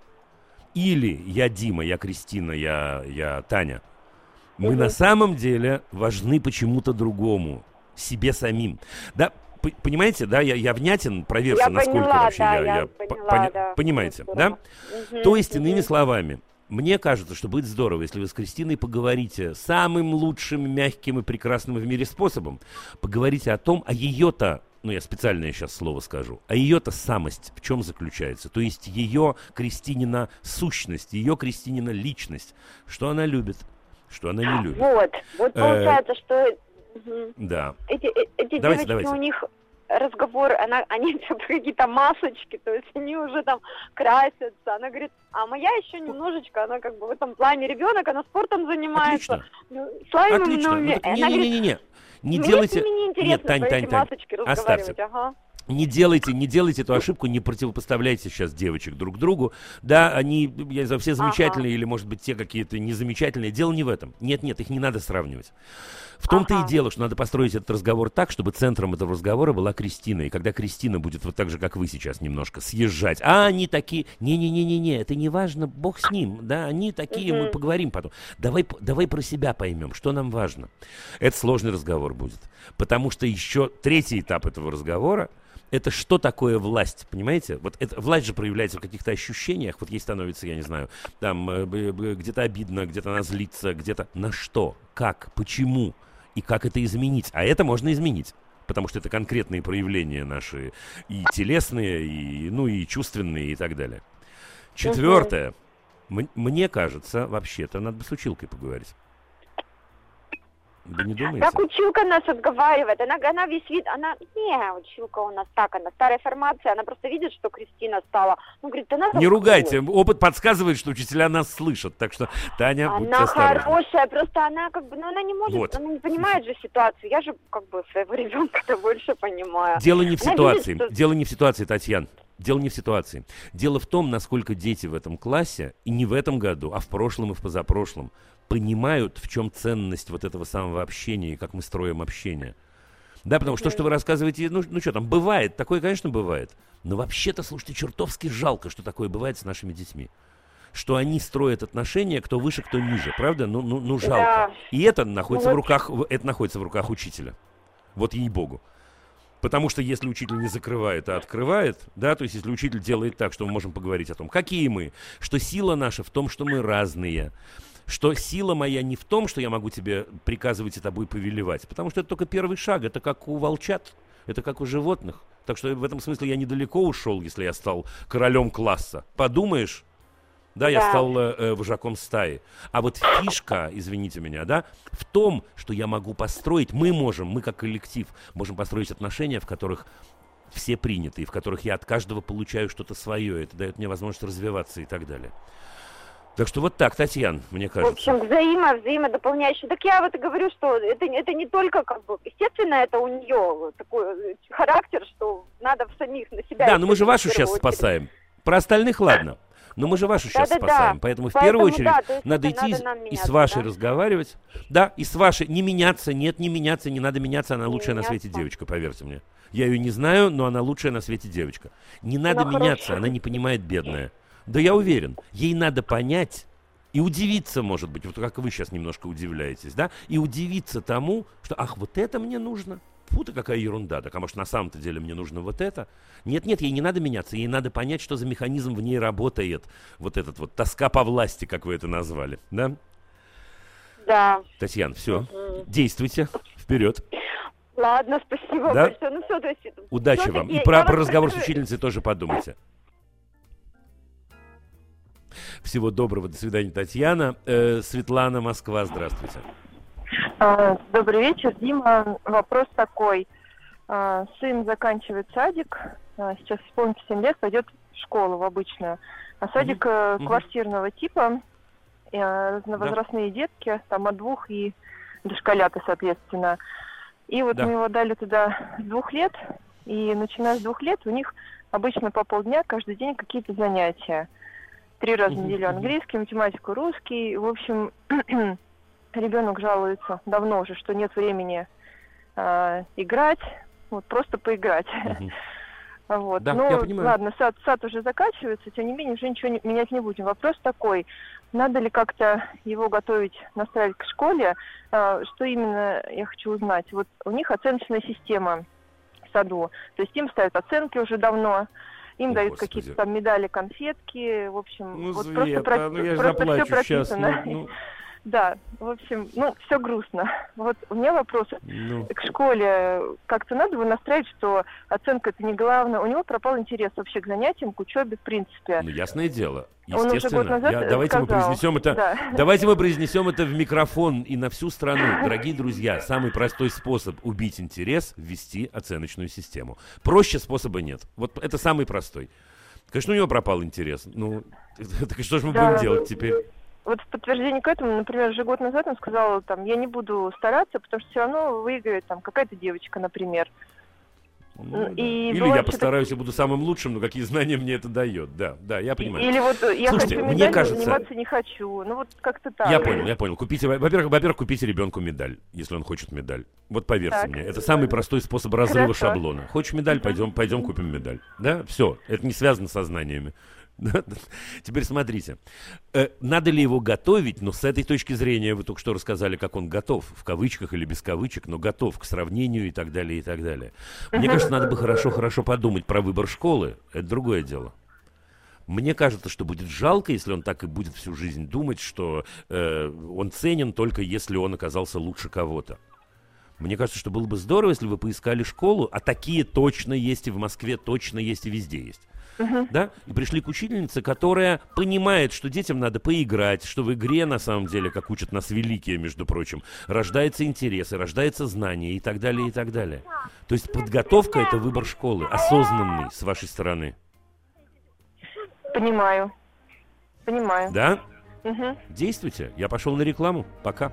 Или я Дима, я Кристина, я, я Таня. Мы угу. на самом деле важны почему-то другому, себе самим. Да, понимаете, да, я, я внятен, проверьте, я насколько поняла, вообще да, я, я, я поняла, поня, да. понимаете, да? Угу, То есть, угу. иными словами, мне кажется, что будет здорово, если вы с Кристиной поговорите самым лучшим, мягким и прекрасным в мире способом. Поговорите о том, а ее-то, ну я специальное сейчас слово скажу, а ее-то самость в чем заключается? То есть ее Кристинина сущность, ее Кристинина личность, что она любит, что она не любит. Вот, вот э, получается, э, что да. Эти, э, эти давайте, девочки, давайте. у них разговор, она, [LAUGHS] они какие-то масочки, то есть они уже там красятся. Она говорит, а моя еще немножечко, она как бы в этом плане ребенок, она спортом занимается. Отлично. Ну, Отлично. Ну, Не-не-не-не. Не делайте... Нет, Тань, Тань, Тань, оставьте. Ага не делайте, не делайте эту ошибку, не противопоставляйте сейчас девочек друг другу. Да, они, я не знаю, все замечательные ага. или, может быть, те какие-то незамечательные. Дело не в этом. Нет, нет, их не надо сравнивать. В том-то ага. и дело, что надо построить этот разговор так, чтобы центром этого разговора была Кристина. И когда Кристина будет вот так же, как вы сейчас немножко, съезжать, а они такие, не-не-не-не-не, это не важно, бог с ним, да, они такие, угу. мы поговорим потом. Давай, давай про себя поймем, что нам важно. Это сложный разговор будет. Потому что еще третий этап этого разговора – это что такое власть, понимаете? Вот это, власть же проявляется в каких-то ощущениях, вот ей становится, я не знаю, там э, где-то обидно, где-то она злится, где-то на что, как, почему и как это изменить. А это можно изменить потому что это конкретные проявления наши и телесные, и, ну, и чувственные, и так далее. Четвертое. Мне кажется, вообще-то надо бы с училкой поговорить. Вы не думаете? Так училка нас отговаривает. Она, она весь вид, она, не, училка у нас так, она старая формация, она просто видит, что Кристина стала. Ну, говорит, она Не ругайте, опыт подсказывает, что учителя нас слышат, так что, Таня, Она хорошая, просто она как бы, ну, она не может, вот. она не понимает же ситуацию. Я же как бы своего [LAUGHS] ребенка-то больше понимаю. Дело не в она ситуации, видит, что... дело не в ситуации, Татьяна. Дело не в ситуации. Дело в том, насколько дети в этом классе, и не в этом году, а в прошлом и в позапрошлом, понимают, в чем ценность вот этого самого общения и как мы строим общение. Да, потому что то, что вы рассказываете, ну, ну что там, бывает, такое, конечно, бывает. Но вообще-то, слушайте, чертовски жалко, что такое бывает с нашими детьми. Что они строят отношения, кто выше, кто ниже, правда? Ну, ну, ну жалко. Да. И это находится, ну, в руках, это находится в руках учителя. Вот ей-богу. Потому что если учитель не закрывает, а открывает, да, то есть если учитель делает так, что мы можем поговорить о том, какие мы, что сила наша в том, что мы разные, что сила моя не в том, что я могу тебе приказывать и тобой повелевать, потому что это только первый шаг, это как у волчат, Это как у животных. Так что в этом смысле я недалеко ушел, если я стал королем класса. Подумаешь, да, я стал э, э, вожаком стаи. А вот фишка, извините меня, да, в том, что я могу построить, мы можем, мы как коллектив, можем построить отношения, в которых все приняты, и в которых я от каждого получаю что-то свое. Это дает мне возможность развиваться и так далее. Так что вот так, Татьяна, мне кажется. В общем, взаимо, взаимодополняющее. Так я вот и говорю, что это, это не только как бы, естественно, это у нее такой э, характер, что надо в самих на себя. Да, но мы же вашу сейчас очередь. спасаем. Про остальных ладно. Но мы же вашу сейчас да, спасаем. Да, Поэтому, Поэтому в первую очередь да, надо идти надо и с вашей да? разговаривать. Да, и с вашей. Не меняться, нет, не меняться, не надо меняться. Она не лучшая меняться. на свете девочка, поверьте мне. Я ее не знаю, но она лучшая на свете девочка. Не надо она меняться, хорошая. она не понимает бедная. Да я уверен, ей надо понять и удивиться, может быть, вот как вы сейчас немножко удивляетесь, да, и удивиться тому, что, ах, вот это мне нужно. Фу, ты какая ерунда, так а может на самом-то деле мне нужно вот это? Нет-нет, ей не надо меняться, ей надо понять, что за механизм в ней работает. Вот этот вот тоска по власти, как вы это назвали, да? Да. Татьяна, все, угу. действуйте, вперед. Ладно, спасибо да? большое. Ну все, то есть... Удачи вам. И про, про разговор с учительницей тоже подумайте. Всего доброго, до свидания, Татьяна. Э, Светлана, Москва, здравствуйте. А, добрый вечер, Дима. Вопрос такой. А, сын заканчивает садик, а, сейчас исполнится 7 лет, пойдет в школу в обычную. А садик mm-hmm. квартирного типа, разновозрастные да. детки, там от двух и дошколята, соответственно. И вот да. мы его дали туда с двух лет, и начиная с двух лет у них обычно по полдня каждый день какие-то занятия. Три раза в неделю английский, математику, русский. В общем, [CLEARS THROAT] ребенок жалуется давно уже, что нет времени э, играть, вот просто поиграть. [LAUGHS] Вот. Да, ну, я понимаю. ладно, сад, сад уже заканчивается, тем не менее, уже ничего не, менять не будем. Вопрос такой, надо ли как-то его готовить, настраивать к школе? А, что именно я хочу узнать? Вот у них оценочная система в саду, то есть им ставят оценки уже давно, им О, дают какие-то там медали, конфетки, в общем, ну, вот Света, просто, ну, я просто все прописано. Сейчас, ну, ну... Да, в общем, ну, все грустно. [LAUGHS] Вот у меня вопрос ну. к школе. Как-то надо его настраивать, что оценка это не главное. У него пропал интерес вообще к занятиям, к учебе, в принципе. Ну, ясное дело. Естественно. Он назад Я, давайте сказал. мы произнесем это. Да. Давайте мы произнесем это в микрофон и на всю страну. Дорогие друзья, самый простой способ убить интерес ввести оценочную систему. Проще способа нет. Вот это самый простой. Конечно, у него пропал интерес. Ну, [LAUGHS] так что же мы да. будем делать теперь? Вот в подтверждение к этому, например, уже год назад он сказал, там, я не буду стараться, потому что все равно выиграет там какая-то девочка, например. Ну, и Или я постараюсь и буду самым лучшим, но какие знания мне это дает. Да, да, я понимаю. Или вот я Слушайте, хочу медаль, мне кажется... заниматься не хочу. Ну вот как-то так. Я понял, я понял. Купите, во-первых, во-первых, купите ребенку медаль, если он хочет медаль. Вот поверьте так. мне, это самый простой способ разрыва Хорошо. шаблона. Хочешь медаль, пойдем, пойдем купим медаль. Да, все, это не связано со знаниями. [LAUGHS] Теперь смотрите, э, надо ли его готовить, но с этой точки зрения вы только что рассказали, как он готов, в кавычках или без кавычек, но готов к сравнению и так далее, и так далее. Мне кажется, надо бы хорошо-хорошо подумать про выбор школы, это другое дело. Мне кажется, что будет жалко, если он так и будет всю жизнь думать, что э, он ценен только если он оказался лучше кого-то. Мне кажется, что было бы здорово, если вы поискали школу, а такие точно есть и в Москве, точно есть и везде есть uh-huh. да, и пришли к учительнице, которая понимает, что детям надо поиграть, что в игре, на самом деле, как учат нас великие, между прочим, рождается интерес, и рождается знание и так далее, и так далее. То есть подготовка – это выбор школы, осознанный с вашей стороны. Понимаю. Понимаю. Да? Угу. Действуйте. Я пошел на рекламу. Пока.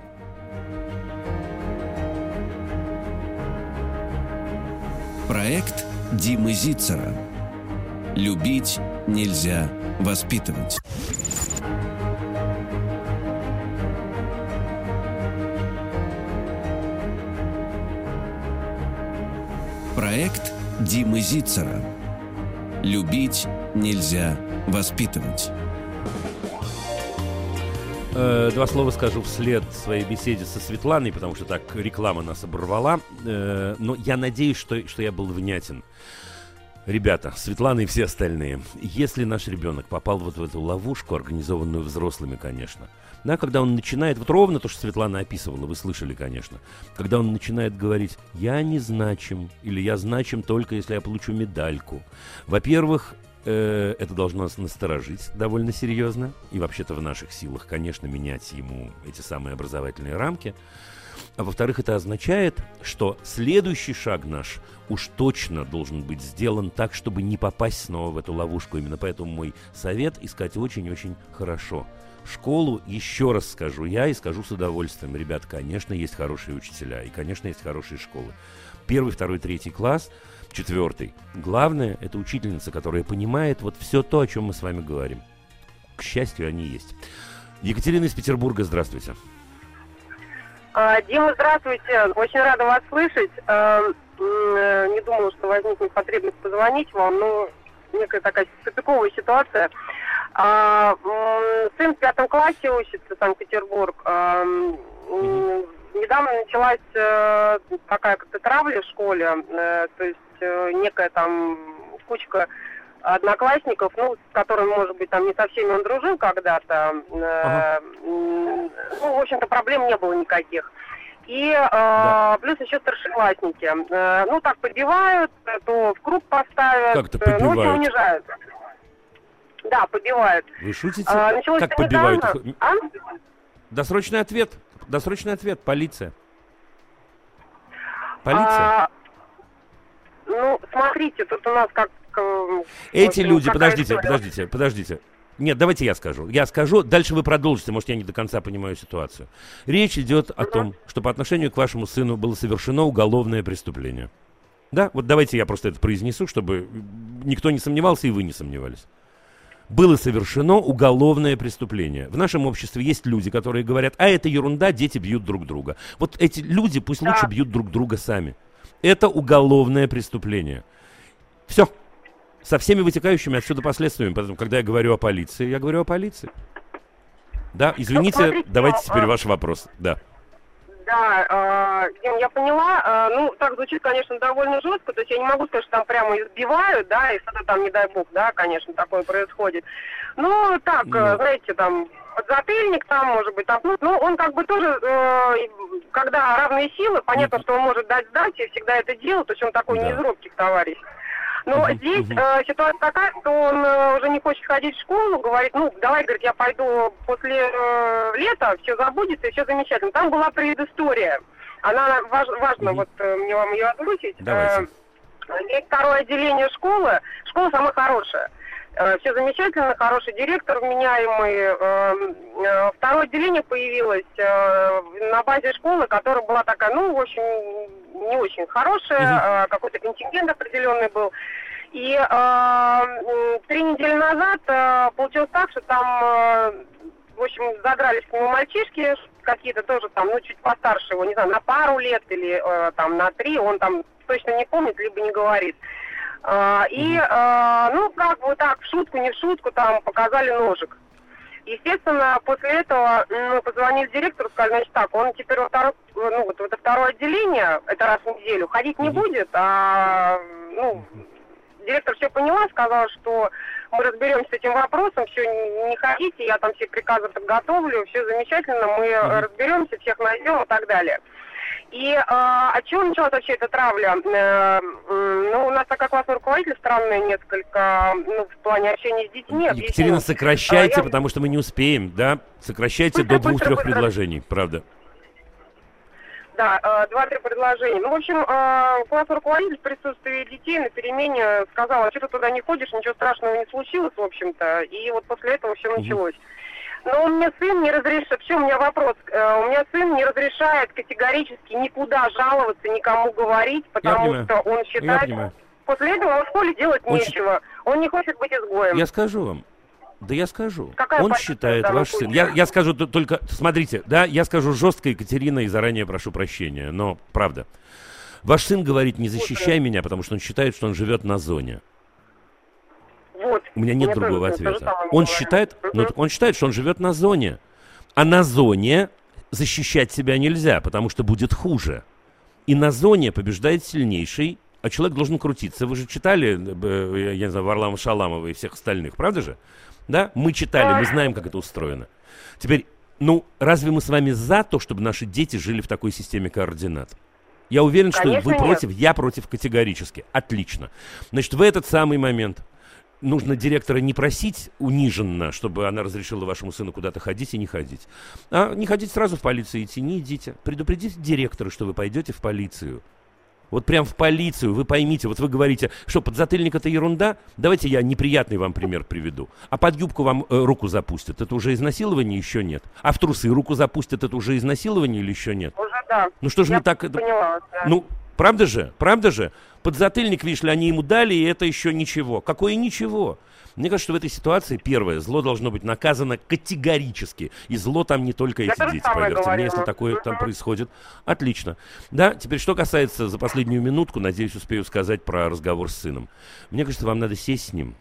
Проект Димы Зицера. Любить нельзя воспитывать. Проект Димы Зицера. Любить нельзя воспитывать. Э, два слова скажу вслед своей беседе со Светланой, потому что так реклама нас оборвала. Э, но я надеюсь, что, что я был внятен. Ребята, Светлана и все остальные, если наш ребенок попал вот в эту ловушку, организованную взрослыми, конечно, Да, когда он начинает, вот ровно то, что Светлана описывала, вы слышали, конечно, когда он начинает говорить «я не значим» или «я значим только, если я получу медальку». Во-первых, э, это должно нас насторожить довольно серьезно, и вообще-то в наших силах, конечно, менять ему эти самые образовательные рамки. А во-вторых, это означает, что следующий шаг наш уж точно должен быть сделан так, чтобы не попасть снова в эту ловушку. Именно поэтому мой совет искать очень-очень хорошо. Школу, еще раз скажу я и скажу с удовольствием. Ребят, конечно, есть хорошие учителя и, конечно, есть хорошие школы. Первый, второй, третий класс, четвертый. Главное, это учительница, которая понимает вот все то, о чем мы с вами говорим. К счастью, они есть. Екатерина из Петербурга, здравствуйте. А, Дима, здравствуйте. Очень рада вас слышать. А, э, не думала, что возникнет потребность позвонить вам, но некая такая тупиковая ситуация. А, сын в пятом классе учится, Санкт-Петербург. Недавно началась э, такая как-то травля в школе, э, то есть некая там кучка одноклассников, ну, с которыми, может быть, там не со всеми он дружил когда-то. Ага. Ну, в общем-то, проблем не было никаких. И э, да. плюс еще старшеклассники. Э, ну, так побивают, то в круг поставят. Как-то побивают? Ну, очень унижают. Да, побивают. Вы шутите? А, как побивают? А? Досрочный ответ. Досрочный ответ. Полиция. Полиция. А, ну, смотрите, тут у нас как эти люди, подождите, подождите, подождите. Нет, давайте я скажу. Я скажу, дальше вы продолжите, может, я не до конца понимаю ситуацию. Речь идет о том, что по отношению к вашему сыну было совершено уголовное преступление. Да, вот давайте я просто это произнесу, чтобы никто не сомневался и вы не сомневались. Было совершено уголовное преступление. В нашем обществе есть люди, которые говорят, а это ерунда, дети бьют друг друга. Вот эти люди пусть да. лучше бьют друг друга сами. Это уголовное преступление. Все, со всеми вытекающими отсюда последствиями. Поэтому, когда я говорю о полиции, я говорю о полиции. Да, извините, ну, смотрите, давайте а, теперь ваш вопрос. Да. Да, э, я поняла. Э, ну, так звучит, конечно, довольно жестко. То есть я не могу сказать, что там прямо избивают, да, и что-то там, не дай бог, да, конечно, такое происходит. Ну, так, ну. знаете, там, подзатыльник там, может быть, там, ну, ну он как бы тоже, э, когда равные силы, понятно, что он может дать сдачи, всегда это делает, то есть он такой да. не из робких товарищей. Но uh-huh, здесь uh-huh. Э, ситуация такая, что он э, уже не хочет ходить в школу, говорит, ну, давай, говорит, я пойду после э, лета, все забудется, и все замечательно. Там была предыстория. Она важ, важно, uh-huh. вот э, мне вам ее озвучить. Давайте. Э, есть второе отделение школы. Школа самая хорошая. Э, все замечательно, хороший директор вменяемый. Эм, э, второе отделение появилось э, на базе школы, которая была такая, ну, в общем, не очень хорошая, какой-то контингент определенный был. И э, три недели назад получилось так, что там, в общем, задрались к нему мальчишки какие-то тоже там, ну, чуть постарше его, не знаю, на пару лет или э, там на три, он там точно не помнит, либо не говорит. А, и, а, ну, как бы так, в шутку, не в шутку, там показали ножик. Естественно, после этого мы позвонили директору, сказали, значит так, он теперь во второе, ну, вот это второе отделение, это раз в неделю, ходить не будет, а, ну, директор все поняла, сказала, что мы разберемся с этим вопросом, все, не ходите, я там все приказы подготовлю, все замечательно, мы разберемся, всех найдем и так далее. И э, от чего началась вообще эта травля? Э, ну, у нас такая классный руководитель странная несколько, ну, в плане общения с детьми. Екатерина, сокращайте, а, потому что мы не успеем, да? Сокращайте быстро, до двух-трех предложений, правда. Да, э, два-три предложения. Ну, в общем, э, классный руководитель в присутствии детей на перемене сказал, а что ты туда не ходишь, ничего страшного не случилось, в общем-то. И вот после этого все началось. Но у меня сын не разрешает, все, у меня вопрос, э, у меня сын не разрешает категорически никуда жаловаться, никому говорить, потому что он считает, после этого в школе делать он нечего, он не хочет быть изгоем. Я скажу вам, да я скажу. Какая он считает ваш сын. Я, я скажу только, смотрите, да, я скажу жестко, Екатерина, и заранее прошу прощения, но правда. Ваш сын говорит, не защищай меня, потому что он считает, что он живет на зоне. Вот. У меня нет Мне другого ответа. Он считает, ну, он считает, что он живет на зоне. А на зоне защищать себя нельзя, потому что будет хуже. И на зоне побеждает сильнейший, а человек должен крутиться. Вы же читали, э, я не знаю, Варлама Шаламова и всех остальных, правда же? Да? Мы читали, мы знаем, как это устроено. Теперь Ну, разве мы с вами за то, чтобы наши дети жили в такой системе координат? Я уверен, Конечно, что вы нет. против, я против категорически. Отлично. Значит, в этот самый момент нужно директора не просить униженно, чтобы она разрешила вашему сыну куда-то ходить и не ходить. А не ходить сразу в полицию идти, не идите. Предупредите директора, что вы пойдете в полицию. Вот прям в полицию, вы поймите, вот вы говорите, что подзатыльник это ерунда, давайте я неприятный вам пример приведу. А под юбку вам э, руку запустят, это уже изнасилование, еще нет. А в трусы руку запустят, это уже изнасилование или еще нет? Уже да. Ну что же мы так... Поняла, да. Ну, правда же, правда же? Подзатыльник, видишь ли, они ему дали, и это еще ничего. Какое ничего? Мне кажется, что в этой ситуации, первое, зло должно быть наказано категорически. И зло там не только эти дети, поверьте мне, если такое там происходит. Отлично. Да, теперь что касается за последнюю минутку, надеюсь, успею сказать про разговор с сыном. Мне кажется, вам надо сесть с ним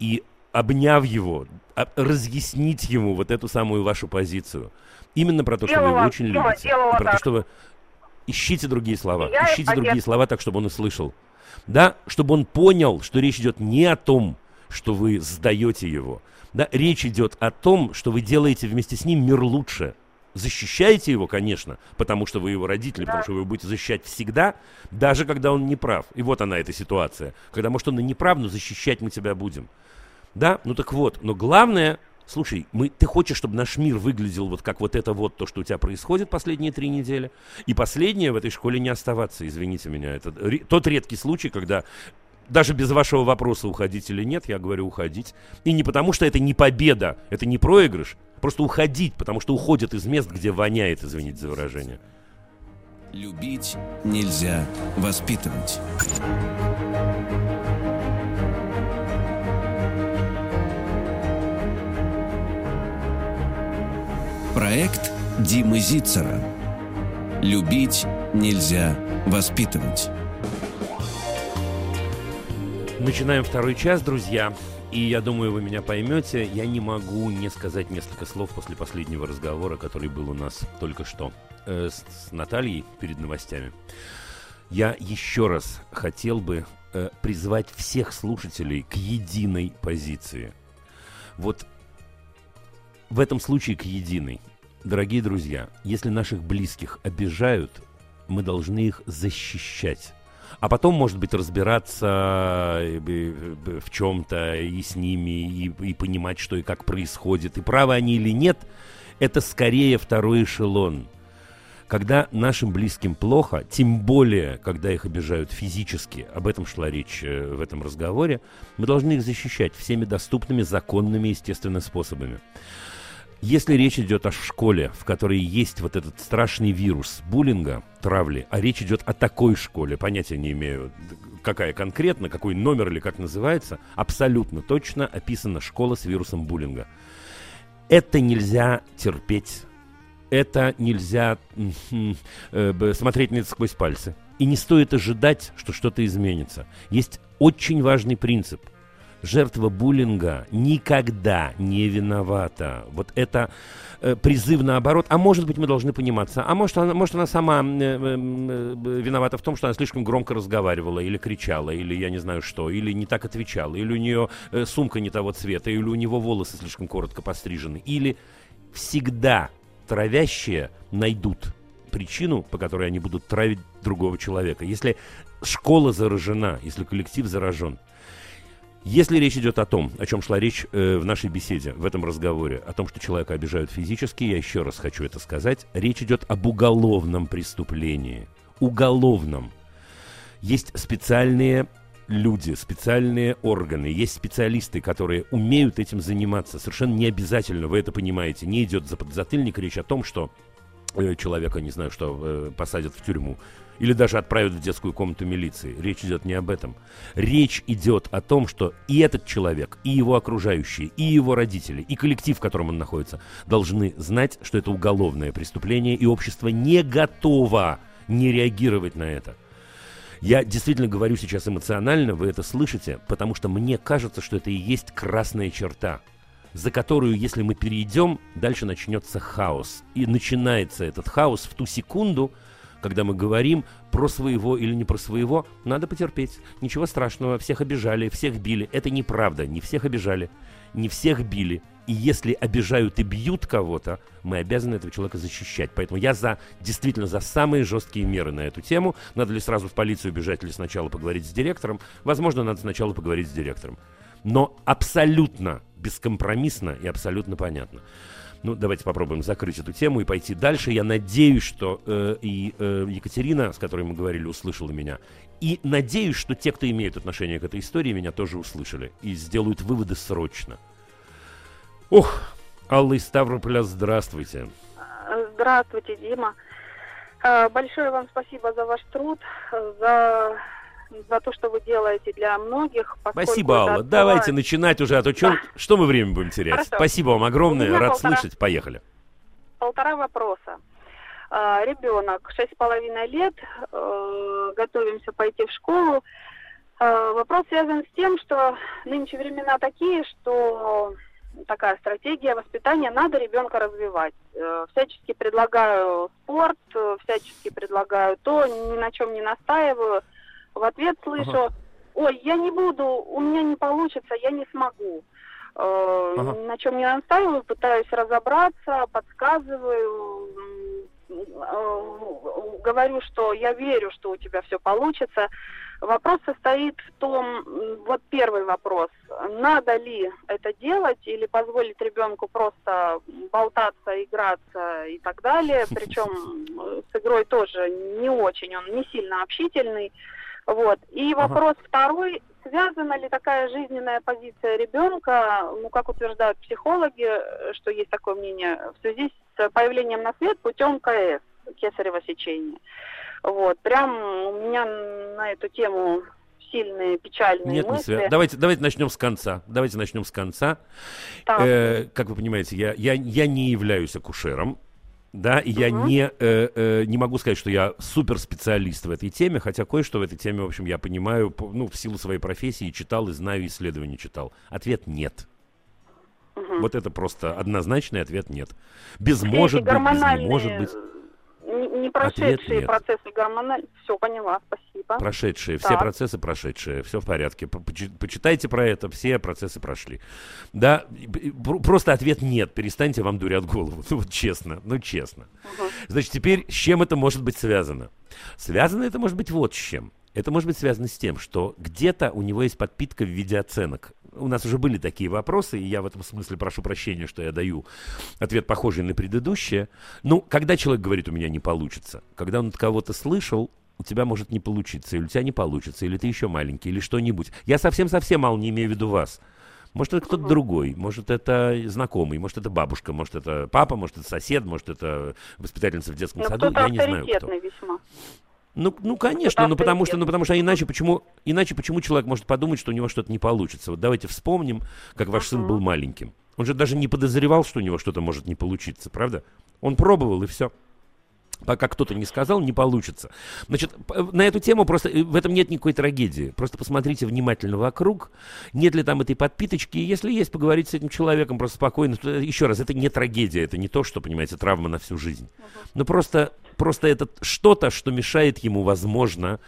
и, обняв его, а, разъяснить ему вот эту самую вашу позицию. Именно про то, что делала, вы его очень делала, любите. Делала, про так. то, что вы... Ищите другие слова. Я Ищите другие слова так, чтобы он услышал. Да, чтобы он понял, что речь идет не о том, что вы сдаете его. Да, речь идет о том, что вы делаете вместе с ним мир лучше. Защищаете его, конечно, потому что вы его родители, потому что вы его будете защищать всегда, даже когда он не прав. И вот она, эта ситуация. Когда, может, он и не прав, но защищать мы тебя будем. Да, ну так вот. Но главное, слушай, мы, ты хочешь, чтобы наш мир выглядел вот как вот это вот, то, что у тебя происходит последние три недели. И последнее в этой школе не оставаться, извините меня. Это тот редкий случай, когда даже без вашего вопроса, уходить или нет, я говорю уходить. И не потому, что это не победа, это не проигрыш. Просто уходить, потому что уходят из мест, где воняет, извините за выражение. Любить нельзя воспитывать. Проект Димы Зицера. Любить нельзя воспитывать. Начинаем второй час, друзья. И я думаю, вы меня поймете. Я не могу не сказать несколько слов после последнего разговора, который был у нас только что э, с, с Натальей перед новостями. Я еще раз хотел бы э, призвать всех слушателей к единой позиции. Вот в этом случае к единой. Дорогие друзья, если наших близких обижают, мы должны их защищать а потом, может быть, разбираться э, в чем-то и с ними, и, и понимать, что и как происходит, и правы они или нет, это скорее второй эшелон. Когда нашим близким плохо, тем более, когда их обижают физически, об этом шла речь э, в этом разговоре, мы должны их защищать всеми доступными, законными, естественно, способами. Если речь идет о школе, в которой есть вот этот страшный вирус буллинга, травли, а речь идет о такой школе, понятия не имею, какая конкретно, какой номер или как называется, абсолютно точно описана школа с вирусом буллинга. Это нельзя терпеть, это нельзя э, смотреть на это сквозь пальцы. И не стоит ожидать, что что-то изменится. Есть очень важный принцип – жертва буллинга никогда не виновата. Вот это э, призыв наоборот. А может быть, мы должны пониматься. А может, она, может, она сама э, э, виновата в том, что она слишком громко разговаривала или кричала, или я не знаю что, или не так отвечала, или у нее э, сумка не того цвета, или у него волосы слишком коротко пострижены, или всегда травящие найдут причину, по которой они будут травить другого человека. Если школа заражена, если коллектив заражен, если речь идет о том, о чем шла речь э, в нашей беседе, в этом разговоре, о том, что человека обижают физически, я еще раз хочу это сказать, речь идет об уголовном преступлении. Уголовном. Есть специальные люди, специальные органы, есть специалисты, которые умеют этим заниматься. Совершенно не обязательно, вы это понимаете, не идет за подзатыльник речь о том, что э, человека, не знаю, что э, посадят в тюрьму или даже отправят в детскую комнату милиции. Речь идет не об этом. Речь идет о том, что и этот человек, и его окружающие, и его родители, и коллектив, в котором он находится, должны знать, что это уголовное преступление, и общество не готово не реагировать на это. Я действительно говорю сейчас эмоционально, вы это слышите, потому что мне кажется, что это и есть красная черта, за которую, если мы перейдем, дальше начнется хаос. И начинается этот хаос в ту секунду, когда мы говорим про своего или не про своего, надо потерпеть. Ничего страшного, всех обижали, всех били. Это неправда, не всех обижали, не всех били. И если обижают и бьют кого-то, мы обязаны этого человека защищать. Поэтому я за, действительно за самые жесткие меры на эту тему. Надо ли сразу в полицию бежать или сначала поговорить с директором? Возможно, надо сначала поговорить с директором. Но абсолютно бескомпромиссно и абсолютно понятно. Ну, давайте попробуем закрыть эту тему и пойти дальше. Я надеюсь, что э, и э, Екатерина, с которой мы говорили, услышала меня. И надеюсь, что те, кто имеет отношение к этой истории, меня тоже услышали и сделают выводы срочно. Ох, Алла из Ставрополя, здравствуйте. Здравствуйте, Дима. Э, большое вам спасибо за ваш труд, за, за то, что вы делаете для многих. Спасибо, Алла. Открывает... Давайте начинать уже, а то что, да. что мы время будем терять? Хорошо. Спасибо вам огромное, рад полтора... слышать. Поехали. Полтора вопроса. Э, ребенок, шесть с половиной лет, э, готовимся пойти в школу. Вопрос связан с тем, что нынче времена такие, что такая стратегия воспитания, надо ребенка развивать. Э, всячески предлагаю спорт, э, всячески предлагаю то, ни на чем не настаиваю. В ответ слышу, ага. ой, я не буду, у меня не получится, я не смогу. Э, ага. На чем не настаиваю, пытаюсь разобраться, подсказываю, говорю, что я верю, что у тебя все получится. Вопрос состоит в том, вот первый вопрос, надо ли это делать или позволить ребенку просто болтаться, играться и так далее. [LAUGHS] Причем э, с игрой тоже не очень, он не сильно общительный. Вот. И вопрос ага. второй, связана ли такая жизненная позиция ребенка, ну, как утверждают психологи, что есть такое мнение, в связи с появлением на свет путем КС, кесарево сечения. Вот, прям у меня на эту тему сильные печальные Нет, мысли. Не давайте, давайте начнем с конца. Давайте начнем с конца. Э, как вы понимаете, я, я, я не являюсь акушером. Да, и угу. я не, э, э, не могу сказать, что я суперспециалист в этой теме, хотя кое-что в этой теме, в общем, я понимаю, ну, в силу своей профессии, читал и знаю, исследования читал. Ответ нет. Угу. Вот это просто однозначный ответ нет. Без может быть, без не может быть не прошедшие процессы гормональные. Все, поняла, спасибо. Прошедшие, так. все процессы прошедшие, все в порядке. Почитайте про это, все процессы прошли. Да, просто ответ нет, перестаньте, вам дурят голову. [LAUGHS] Ну, вот честно, ну честно. Угу. Значит, теперь с чем это может быть связано? Связано это может быть вот с чем. Это может быть связано с тем, что где-то у него есть подпитка в виде оценок у нас уже были такие вопросы, и я в этом смысле прошу прощения, что я даю ответ похожий на предыдущее. Ну, когда человек говорит, у меня не получится, когда он от кого-то слышал, у тебя может не получиться, или у тебя не получится, или ты еще маленький, или что-нибудь. Я совсем-совсем мало не имею в виду вас. Может, это кто-то другой, может, это знакомый, может, это бабушка, может, это папа, может, это сосед, может, это воспитательница в детском Но саду, я не знаю кто. Весьма. Ну, ну конечно, ну потому что, ну потому что иначе почему, иначе почему человек может подумать, что у него что-то не получится? Вот давайте вспомним, как ваш сын был маленьким. Он же даже не подозревал, что у него что-то может не получиться, правда? Он пробовал и все пока кто-то не сказал, не получится. Значит, на эту тему просто э, в этом нет никакой трагедии. Просто посмотрите внимательно вокруг, нет ли там этой подпиточки. И если есть, поговорить с этим человеком просто спокойно. Э, еще раз, это не трагедия, это не то, что, понимаете, травма на всю жизнь. Но просто, просто это что-то, что мешает ему, возможно,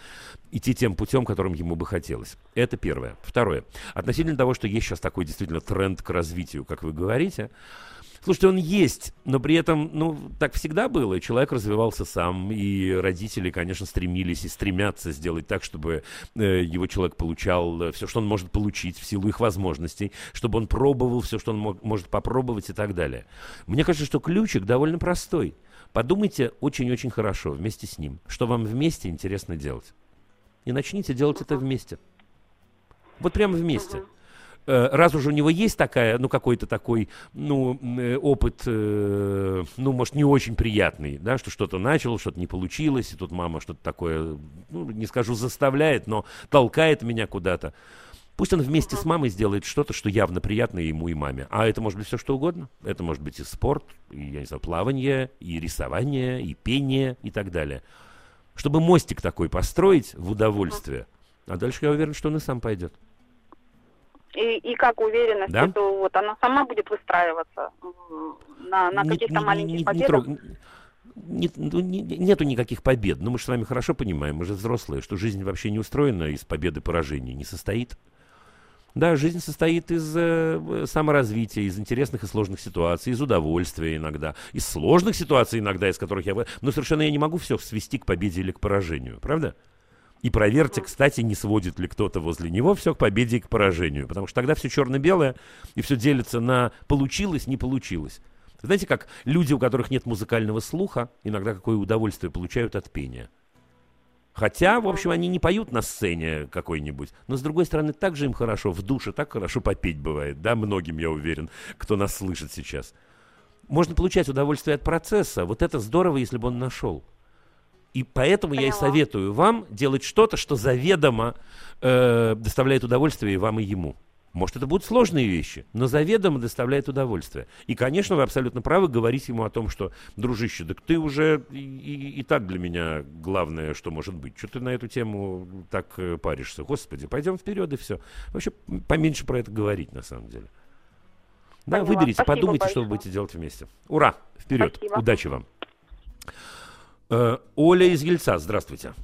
идти тем путем, которым ему бы хотелось. Это первое. Второе. Относительно того, что есть сейчас такой действительно тренд к развитию, как вы говорите, Слушайте, он есть, но при этом, ну, так всегда было. Человек развивался сам, и родители, конечно, стремились и стремятся сделать так, чтобы э, его человек получал все, что он может получить в силу их возможностей, чтобы он пробовал все, что он мог, может попробовать и так далее. Мне кажется, что ключик довольно простой. Подумайте очень-очень хорошо вместе с ним, что вам вместе интересно делать. И начните делать это вместе. Вот прямо вместе. Э, раз уже у него есть такая, ну, какой-то такой, ну, э, опыт, э, ну, может, не очень приятный, да, что что-то начал, что-то не получилось, и тут мама что-то такое, ну, не скажу заставляет, но толкает меня куда-то. Пусть он вместе с мамой сделает что-то, что явно приятно ему и маме. А это может быть все что угодно. Это может быть и спорт, и, я не знаю, плавание, и рисование, и пение, и так далее. Чтобы мостик такой построить в удовольствие. А дальше я уверен, что он и сам пойдет. И, и как уверенность, да? что вот она сама будет выстраиваться на, на каких-то маленьких не, победах? Не, нет, ну, нету никаких побед. Но мы же с вами хорошо понимаем, мы же взрослые, что жизнь вообще не устроена из победы и поражений, не состоит. Да, жизнь состоит из э, саморазвития, из интересных и сложных ситуаций, из удовольствия иногда, из сложных ситуаций иногда, из которых я... Но совершенно я не могу все свести к победе или к поражению, правда? И проверьте, кстати, не сводит ли кто-то возле него все к победе и к поражению. Потому что тогда все черно-белое, и все делится на получилось, не получилось. Знаете, как люди, у которых нет музыкального слуха, иногда какое удовольствие получают от пения. Хотя, в общем, они не поют на сцене какой-нибудь. Но, с другой стороны, так же им хорошо, в душе так хорошо попеть бывает. Да, многим, я уверен, кто нас слышит сейчас. Можно получать удовольствие от процесса. Вот это здорово, если бы он нашел. И поэтому Поняла. я и советую вам делать что-то, что заведомо э, доставляет удовольствие и вам, и ему. Может, это будут сложные вещи, но заведомо доставляет удовольствие. И, конечно, вы абсолютно правы говорить ему о том, что, дружище, так ты уже и, и, и так для меня главное, что может быть. Что ты на эту тему так э, паришься? Господи, пойдем вперед и все. Вообще, поменьше про это говорить, на самом деле. Да, Поняла. выберите, Спасибо подумайте, большое. что вы будете делать вместе. Ура! Вперед! Спасибо. Удачи вам! Э, Оля из Ельца, здравствуйте.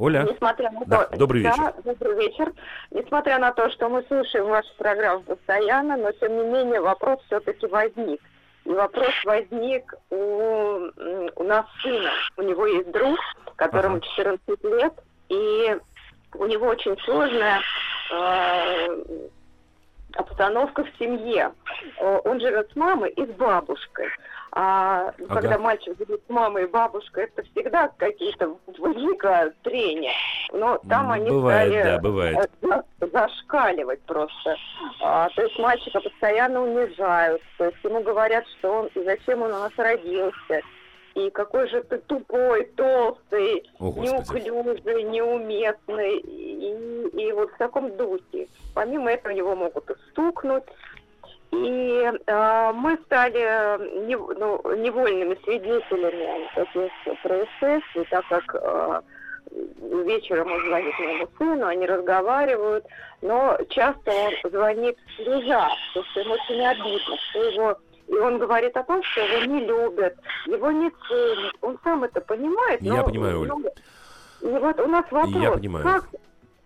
Оля. Несмотря на да, то, добрый вечер. Да, добрый вечер. Несмотря на то, что мы слушаем вашу программу постоянно, но тем не менее вопрос все-таки возник. И вопрос возник у, у нас сына. У него есть друг, которому ага. 14 лет, и у него очень сложная э, обстановка в семье. Э, он живет с мамой и с бабушкой. А ага. когда мальчик живет с мамой и бабушкой, это всегда какие-то возникают трения. Но там они бывает, стали да, бывает. зашкаливать просто. А, то есть мальчика постоянно унижают. То есть ему говорят, что он, зачем он у нас родился. И какой же ты тупой, толстый, О, неуклюжий, неуместный. И, и вот в таком духе. Помимо этого его могут и стукнуть, и э, мы стали не, ну, невольными свидетелями таких происшествий, так как э, вечером он звонит моему сыну, они разговаривают, но часто он звонит слеза, потому что ему очень обидно, что его и он говорит о том, что его не любят, его не ценят. Он сам это понимает. Но, Я понимаю. Ну, и вот у нас вопрос, Я понимаю. как,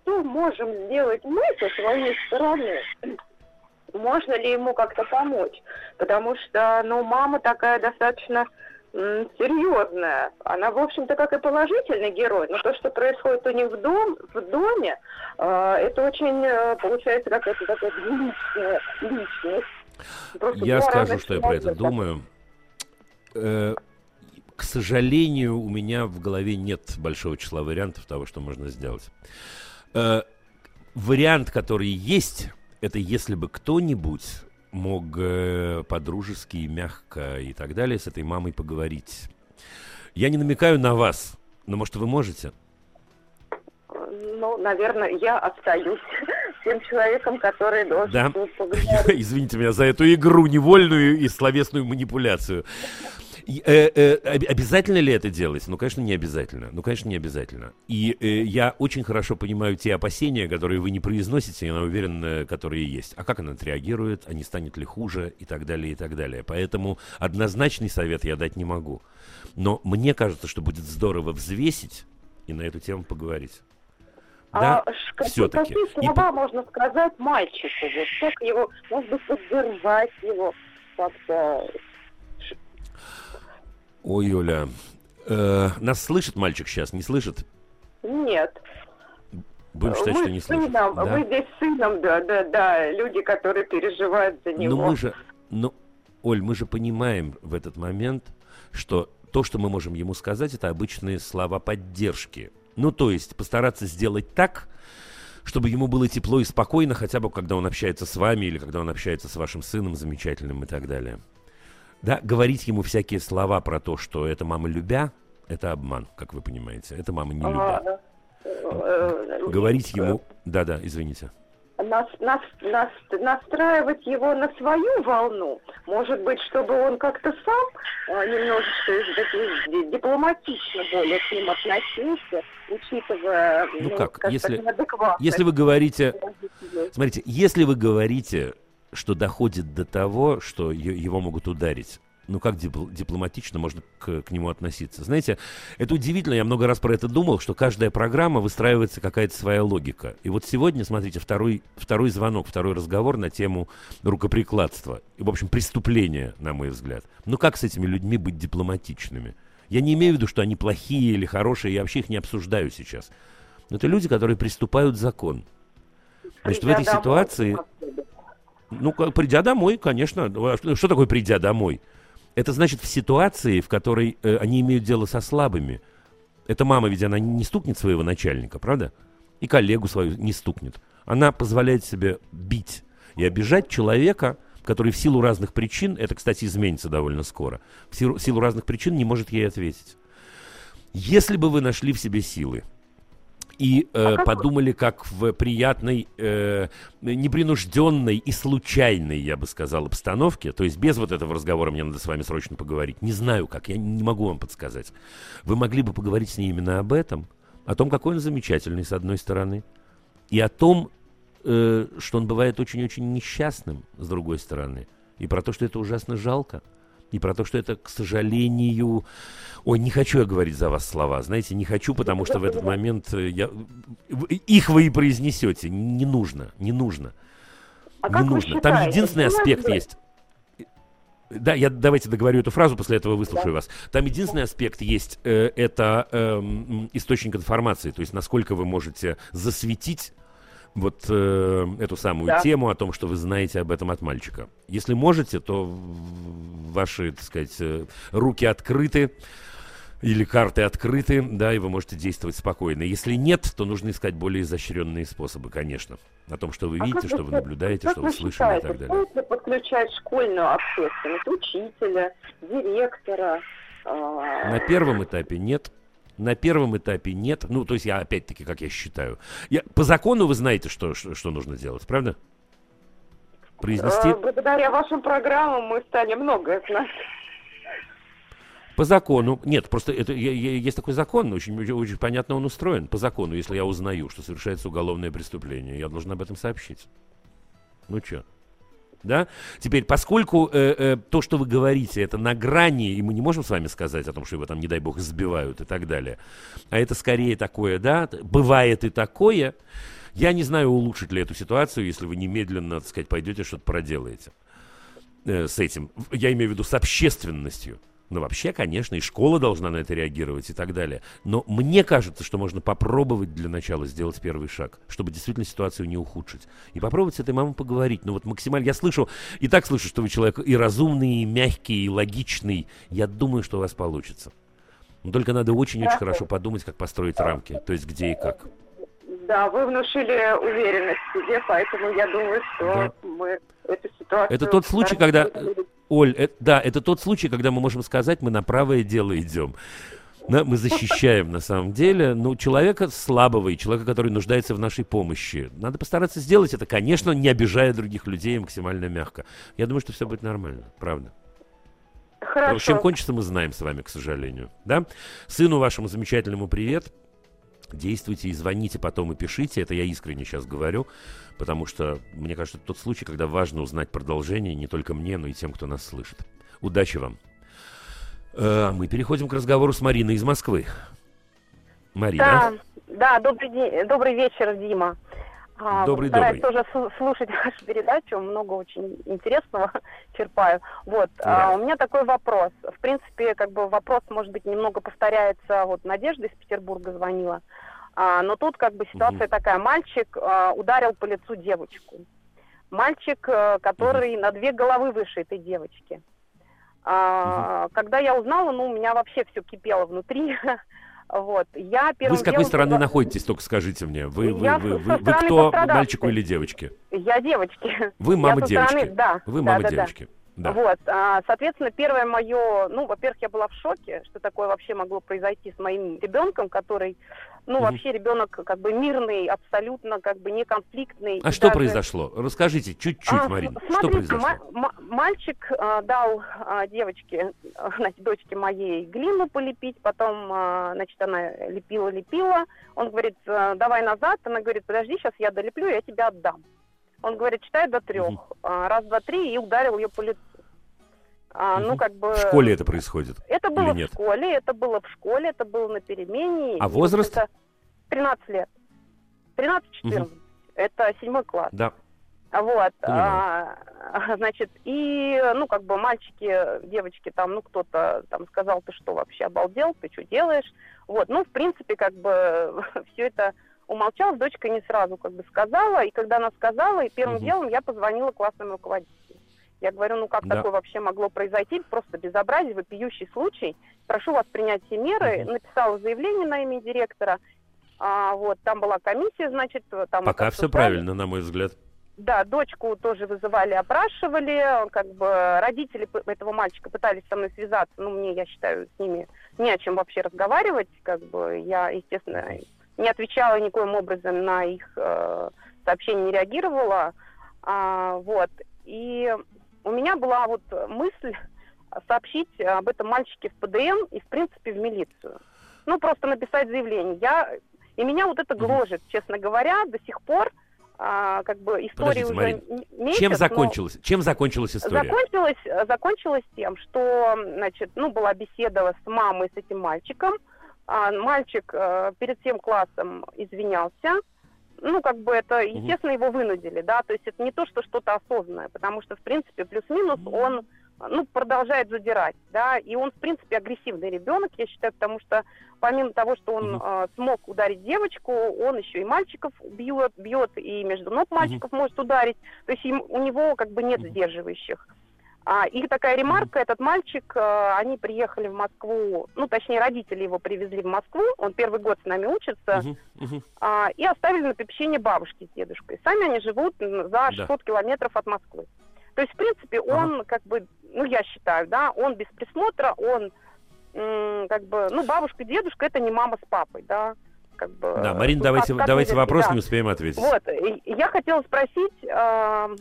что можем сделать мы со своей стороны, можно ли ему как-то помочь. Потому что, ну, мама такая достаточно серьезная. Она, в общем-то, как и положительный герой, но то, что происходит у них в, дом, в доме, э, это очень, э, получается, какая-то такая личная личность. Просто я скажу, что я про это думаю. Э, к сожалению, у меня в голове нет большого числа вариантов того, что можно сделать. Э, вариант, который есть это если бы кто-нибудь мог э, по-дружески, мягко и так далее с этой мамой поговорить. Я не намекаю на вас, но, может, вы можете? Ну, наверное, я остаюсь [LAUGHS] тем человеком, который должен да? [LAUGHS] Извините меня за эту игру невольную и словесную манипуляцию. Э, э, обязательно ли это делать? Ну, конечно, не обязательно. Ну, конечно, не обязательно. И э, я очень хорошо понимаю те опасения, которые вы не произносите, я уверен, э, которые есть. А как она отреагирует, а не станет ли хуже и так далее, и так далее. Поэтому однозначный совет я дать не могу. Но мне кажется, что будет здорово взвесить и на эту тему поговорить. Да, а все-таки. Какие слова и... можно сказать мальчику? Как его, может быть, поддержать его как-то Ой, Юля, э, нас слышит мальчик сейчас, не слышит? Нет. Будем считать, мы что не слышит. Сыном, да? Мы здесь с сыном, да, да, да, люди, которые переживают за него. Но мы же, ну, Оль, мы же понимаем в этот момент, что то, что мы можем ему сказать, это обычные слова поддержки. Ну, то есть постараться сделать так, чтобы ему было тепло и спокойно, хотя бы когда он общается с вами или когда он общается с вашим сыном замечательным и так далее. Да, говорить ему всякие слова про то, что это мама любя, это обман, как вы понимаете. Это мама не любя. Э, говорить ему... Да-да, извините. Нас, нас, нас, настраивать его на свою волну, может быть, чтобы он как-то сам а, немножечко дипломатично более к ним относился, учитывая... Ну, ну как, если, если вы говорите... Смотрите, если вы говорите что доходит до того, что его могут ударить. ну как дипломатично можно к, к нему относиться? Знаете, это удивительно, я много раз про это думал, что каждая программа выстраивается какая-то своя логика. И вот сегодня, смотрите, второй, второй звонок, второй разговор на тему рукоприкладства. И, в общем, преступления, на мой взгляд. Ну как с этими людьми быть дипломатичными? Я не имею в виду, что они плохие или хорошие, я вообще их не обсуждаю сейчас. Но это люди, которые приступают закон. Значит, в этой ситуации... Ну, придя домой, конечно. Что такое придя домой? Это значит в ситуации, в которой э, они имеют дело со слабыми. Эта мама ведь она не стукнет своего начальника, правда? И коллегу свою не стукнет. Она позволяет себе бить и обижать человека, который в силу разных причин, это, кстати, изменится довольно скоро, в силу, в силу разных причин не может ей ответить. Если бы вы нашли в себе силы и э, а подумали, как в приятной, э, непринужденной и случайной, я бы сказал, обстановке, то есть без вот этого разговора мне надо с вами срочно поговорить. Не знаю как, я не могу вам подсказать. Вы могли бы поговорить с ней именно об этом, о том, какой он замечательный, с одной стороны, и о том, э, что он бывает очень-очень несчастным, с другой стороны, и про то, что это ужасно жалко и про то, что это, к сожалению... Ой, не хочу я говорить за вас слова, знаете, не хочу, потому что в этот момент э, я... их вы и произнесете. Не нужно, не нужно. А не нужно. Там единственный аспект есть. Да, я давайте договорю эту фразу, после этого выслушаю да. вас. Там единственный аспект есть, э, это э, источник информации, то есть насколько вы можете засветить вот э, эту самую да. тему о том, что вы знаете об этом от мальчика. Если можете, то ваши, так сказать, э, руки открыты или карты открыты, да, и вы можете действовать спокойно. Если нет, то нужно искать более изощренные способы, конечно. О том, что вы а видите, что вы наблюдаете, что вы, вы слышали считаете, и так далее. Ли подключать школьную общественность, учителя, директора? Э На первом этапе нет. На первом этапе нет. Ну, то есть я опять-таки, как я считаю. Я, по закону вы знаете, что, что, что нужно делать, правда? Произнести? Э, благодаря вашим программам мы стали многое знать. По закону, нет, просто это есть такой закон, очень, очень, очень понятно он устроен. По закону, если я узнаю, что совершается уголовное преступление, я должен об этом сообщить. Ну что? Да? Теперь, поскольку э, э, то, что вы говорите, это на грани, и мы не можем с вами сказать о том, что его там, не дай бог, сбивают и так далее, а это скорее такое, да, бывает и такое, я не знаю, улучшит ли эту ситуацию, если вы немедленно, так сказать, пойдете что-то проделаете э, с этим. Я имею в виду с общественностью. Ну, вообще, конечно, и школа должна на это реагировать и так далее. Но мне кажется, что можно попробовать для начала сделать первый шаг, чтобы действительно ситуацию не ухудшить. И попробовать с этой мамой поговорить. Ну, вот максимально... Я слышу, и так слышу, что вы человек и разумный, и мягкий, и логичный. Я думаю, что у вас получится. Но только надо очень-очень хорошо подумать, как построить рамки. То есть где и как. Да, вы внушили уверенность в себе, поэтому я думаю, что да. мы эту ситуацию... Это тот случай, когда... Оль, это, да, это тот случай, когда мы можем сказать, мы на правое дело идем. Да, мы защищаем на самом деле ну, человека слабого и человека, который нуждается в нашей помощи. Надо постараться сделать это, конечно, не обижая других людей максимально мягко. Я думаю, что все будет нормально, правда. Хорошо. Чем кончится, мы знаем с вами, к сожалению. Да? Сыну вашему замечательному привет действуйте и звоните потом и пишите. Это я искренне сейчас говорю, потому что, мне кажется, это тот случай, когда важно узнать продолжение не только мне, но и тем, кто нас слышит. Удачи вам. Э, мы переходим к разговору с Мариной из Москвы. Марина. Да, да добрый, день, добрый вечер, Дима. А, добрый, Стараюсь добрый. тоже слушать [LAUGHS] вашу передачу, много очень интересного [LAUGHS] черпаю. Вот, да. а, у меня такой вопрос. В принципе, как бы вопрос, может быть, немного повторяется. Вот Надежда из Петербурга звонила. А, но тут как бы ситуация угу. такая. Мальчик а, ударил по лицу девочку. Мальчик, а, который угу. на две головы выше этой девочки. А, угу. Когда я узнала, ну, у меня вообще все кипело внутри. [LAUGHS] Вот. Я вы с какой делом... стороны находитесь, только скажите мне. Вы, вы, я вы, вы, вы кто, мальчику или девочке? Я девочки. Вы мама девочки? Стороны... Да. Вы мама да, девочки. Да. Да. Вот, а, соответственно, первое мое, ну, во-первых, я была в шоке, что такое вообще могло произойти с моим ребенком, который, ну, угу. вообще ребенок как бы мирный, абсолютно как бы не конфликтный. А что даже... произошло? Расскажите чуть-чуть, а, Марина, смотрите, что произошло? мальчик а, дал а, девочке, а, значит, дочке моей глину полепить, потом, а, значит, она лепила-лепила, он говорит, «А, давай назад, она говорит, подожди, сейчас я долеплю, я тебя отдам. Он говорит, читай до трех. Угу. Раз, два, три, и ударил ее по лицу. А, угу. Ну, как бы... В школе это происходит? Это было в школе, это было в школе, это было на перемене. А возраст? Это 13 лет. 13-14. Угу. Это седьмой класс. Да. Вот, а, [LAUGHS] значит, и, ну, как бы мальчики, девочки там, ну, кто-то там сказал, ты что вообще обалдел, ты что делаешь? Вот, ну, в принципе, как бы [LAUGHS] все это умолчалась, дочка не сразу как бы сказала, и когда она сказала, и первым угу. делом я позвонила классному руководителю. Я говорю, ну как да. такое вообще могло произойти? Просто безобразие, вопиющий случай. Прошу вас принять все меры. Угу. Написала заявление на имя директора. А, вот, там была комиссия, значит, там... Пока все правильно, на мой взгляд. Да, дочку тоже вызывали, опрашивали, как бы родители этого мальчика пытались со мной связаться, ну, мне, я считаю, с ними не о чем вообще разговаривать, как бы я, естественно, не отвечала никоим образом на их э, сообщения, не реагировала, а, вот, и у меня была вот мысль сообщить об этом мальчике в ПДН и, в принципе, в милицию. Ну, просто написать заявление. Я... И меня вот это гложет, честно говоря, до сих пор. А, как бы история уже Марин, месяц, чем закончилась? Чем закончилась история? Закончилась, закончилась тем, что, значит, ну, была беседа с мамой с этим мальчиком. А, мальчик а, перед всем классом извинялся, ну, как бы это, естественно, его вынудили, да, то есть это не то, что что-то осознанное, потому что, в принципе, плюс-минус он, ну, продолжает задирать, да, и он, в принципе, агрессивный ребенок, я считаю, потому что помимо того, что он э, смог ударить девочку, он еще и мальчиков бьет, бьет и между ног мальчиков может ударить, то есть им, у него как бы нет сдерживающих. А, и такая ремарка, этот мальчик, а, они приехали в Москву, ну, точнее, родители его привезли в Москву, он первый год с нами учится, uh-huh, uh-huh. А, и оставили на попечение бабушки с дедушкой. Сами они живут за 600 да. километров от Москвы. То есть, в принципе, он, uh-huh. как бы, ну, я считаю, да, он без присмотра, он, м- как бы, ну, бабушка, дедушка, это не мама с папой, да, как бы... Да, Марин, ну, давайте, как, давайте вопрос, да. не успеем ответить. Вот, я хотела спросить... Э-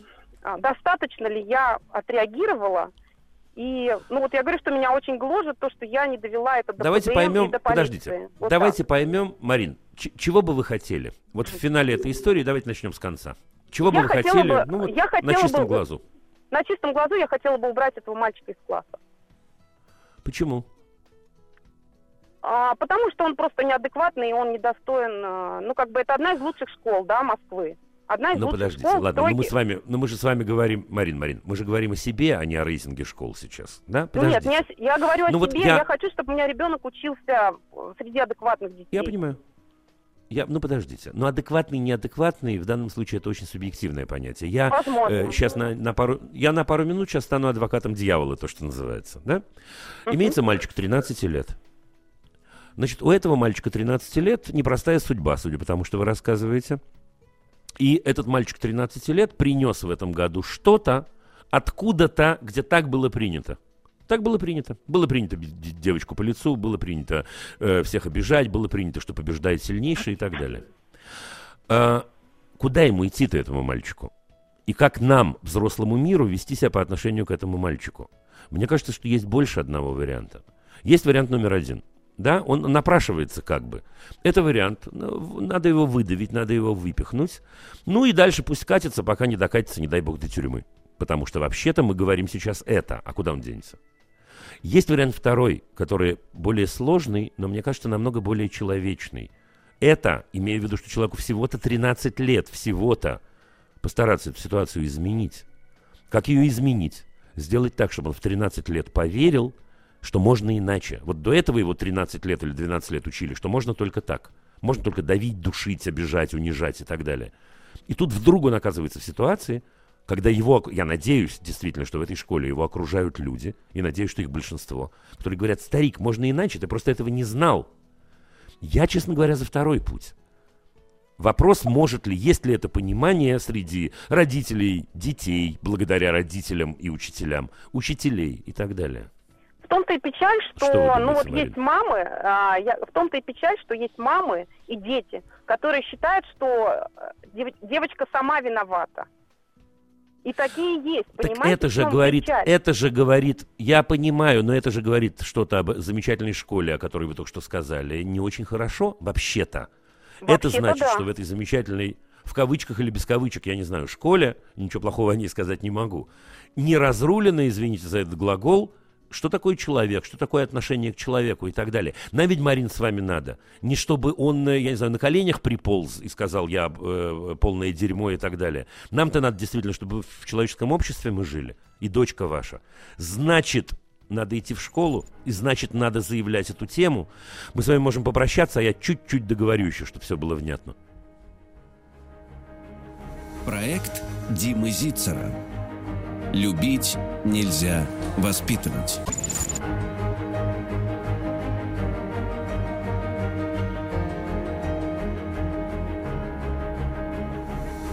достаточно ли я отреагировала. И, ну вот я говорю, что меня очень гложет то, что я не довела это до Давайте ПДМ поймем, до подождите, вот давайте так. поймем, Марин, чего бы вы хотели? Вот в финале этой истории давайте начнем с конца. Чего бы я вы хотели, бы, ну, вот, я на чистом бы, глазу? На чистом глазу я хотела бы убрать этого мальчика из класса. Почему? А, потому что он просто неадекватный, и он недостоин, а, ну, как бы это одна из лучших школ, да, Москвы. Одна из ну, подождите, школ, ладно, ну мы с вами, ну мы же с вами говорим, Марин, Марин, мы же говорим о себе, а не о рейтинге школ сейчас, да? Подождите. Нет, я, я говорю ну, о вот себе, я... я хочу, чтобы у меня ребенок учился среди адекватных детей. Я понимаю. Я, ну подождите, ну адекватный, неадекватный, в данном случае это очень субъективное понятие. Я э, сейчас на, на пару, я на пару минут сейчас стану адвокатом дьявола, то, что называется, да? Uh-huh. Имеется мальчик 13 лет. Значит, у этого мальчика 13 лет непростая судьба, судя по тому, что вы рассказываете. И этот мальчик 13 лет принес в этом году что-то откуда-то, где так было принято. Так было принято. Было принято девочку по лицу, было принято э, всех обижать, было принято, что побеждает сильнейший и так далее. Э, куда ему идти-то этому мальчику? И как нам, взрослому миру, вести себя по отношению к этому мальчику? Мне кажется, что есть больше одного варианта. Есть вариант номер один – да, он напрашивается как бы. Это вариант. Ну, надо его выдавить, надо его выпихнуть. Ну и дальше пусть катится, пока не докатится, не дай бог, до тюрьмы. Потому что вообще-то мы говорим сейчас это, а куда он денется? Есть вариант второй, который более сложный, но мне кажется, намного более человечный. Это, имея в виду, что человеку всего-то 13 лет, всего-то, постараться эту ситуацию изменить. Как ее изменить? Сделать так, чтобы он в 13 лет поверил, что можно иначе. Вот до этого его 13 лет или 12 лет учили, что можно только так. Можно только давить, душить, обижать, унижать и так далее. И тут вдруг он оказывается в ситуации, когда его, я надеюсь действительно, что в этой школе его окружают люди, и надеюсь, что их большинство, которые говорят, старик, можно иначе, ты просто этого не знал. Я, честно говоря, за второй путь. Вопрос, может ли, есть ли это понимание среди родителей, детей, благодаря родителям и учителям, учителей и так далее. В том-то и печаль, что, что ну вот есть мамы, а, я, в том-то и печаль, что есть мамы и дети, которые считают, что э, дев, девочка сама виновата. И такие есть, понимаете? Так это же говорит, печаль? это же говорит, я понимаю, но это же говорит что-то об замечательной школе, о которой вы только что сказали, не очень хорошо, вообще-то. вообще-то это значит, да. что в этой замечательной в кавычках или без кавычек, я не знаю, школе, ничего плохого о ней сказать не могу, не разрулено, извините за этот глагол, что такое человек, что такое отношение к человеку и так далее. Нам ведь, Марин, с вами надо. Не чтобы он, э, я не знаю, на коленях приполз и сказал, я э, полное дерьмо и так далее. Нам-то надо действительно, чтобы в человеческом обществе мы жили. И дочка ваша. Значит, надо идти в школу, и значит, надо заявлять эту тему. Мы с вами можем попрощаться, а я чуть-чуть договорю еще, чтобы все было внятно. Проект Димы Зицера. Любить нельзя воспитывать.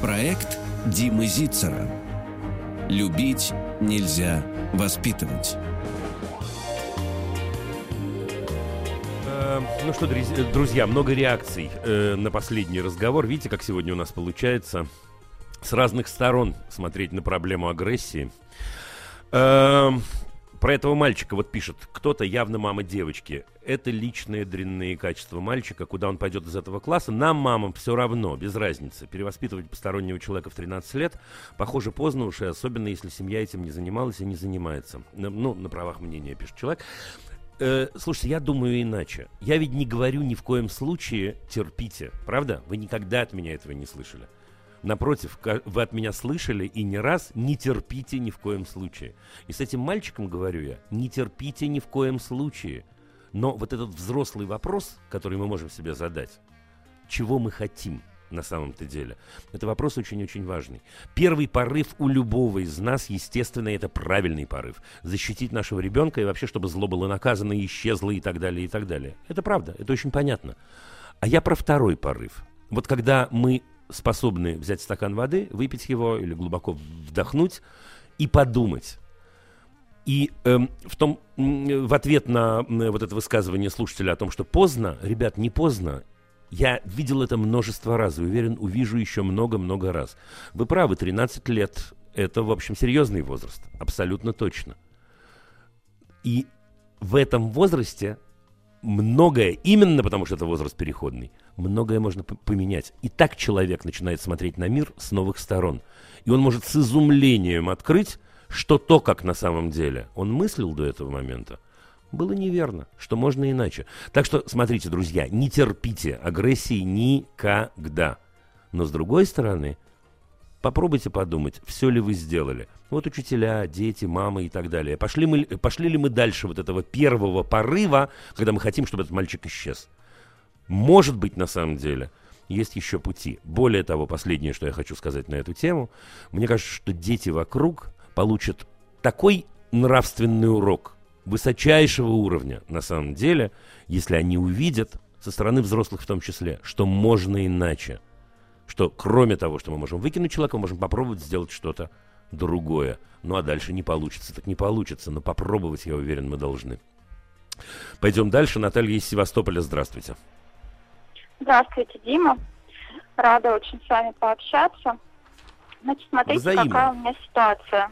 Проект Димы Зицера. Любить нельзя воспитывать. Э, ну что, друзья, много реакций э, на последний разговор. Видите, как сегодня у нас получается с разных сторон смотреть на проблему агрессии. Эм, про этого мальчика вот пишет кто-то, явно мама девочки. Это личные дрянные качества мальчика, куда он пойдет из этого класса. Нам, мамам, все равно, без разницы. Перевоспитывать постороннего человека в 13 лет, похоже, поздно уж, и особенно если семья этим не занималась и не занимается. Ну, на правах мнения пишет человек. Э, слушайте, я думаю иначе. Я ведь не говорю ни в коем случае терпите, правда? Вы никогда от меня этого не слышали. Напротив, вы от меня слышали и не раз не терпите ни в коем случае. И с этим мальчиком говорю я, не терпите ни в коем случае. Но вот этот взрослый вопрос, который мы можем себе задать, чего мы хотим на самом-то деле, это вопрос очень-очень важный. Первый порыв у любого из нас, естественно, это правильный порыв. Защитить нашего ребенка и вообще, чтобы зло было наказано, исчезло и так далее, и так далее. Это правда, это очень понятно. А я про второй порыв. Вот когда мы способны взять стакан воды, выпить его или глубоко вдохнуть и подумать. И эм, в, том, в ответ на вот это высказывание слушателя о том, что поздно, ребят, не поздно, я видел это множество раз и уверен, увижу еще много-много раз. Вы правы, 13 лет – это, в общем, серьезный возраст, абсолютно точно. И в этом возрасте многое, именно потому что это возраст переходный, многое можно поменять. И так человек начинает смотреть на мир с новых сторон. И он может с изумлением открыть, что то, как на самом деле он мыслил до этого момента, было неверно, что можно иначе. Так что, смотрите, друзья, не терпите агрессии никогда. Но с другой стороны, попробуйте подумать, все ли вы сделали. Вот учителя, дети, мамы и так далее. Пошли, мы, пошли ли мы дальше вот этого первого порыва, когда мы хотим, чтобы этот мальчик исчез? Может быть, на самом деле, есть еще пути. Более того, последнее, что я хочу сказать на эту тему, мне кажется, что дети вокруг получат такой нравственный урок высочайшего уровня, на самом деле, если они увидят, со стороны взрослых в том числе, что можно иначе. Что кроме того, что мы можем выкинуть человека, мы можем попробовать сделать что-то другое. Ну а дальше не получится, так не получится. Но попробовать, я уверен, мы должны. Пойдем дальше. Наталья из Севастополя, здравствуйте. Здравствуйте, Дима. Рада очень с вами пообщаться. Значит, смотрите, Взаимно. какая у меня ситуация.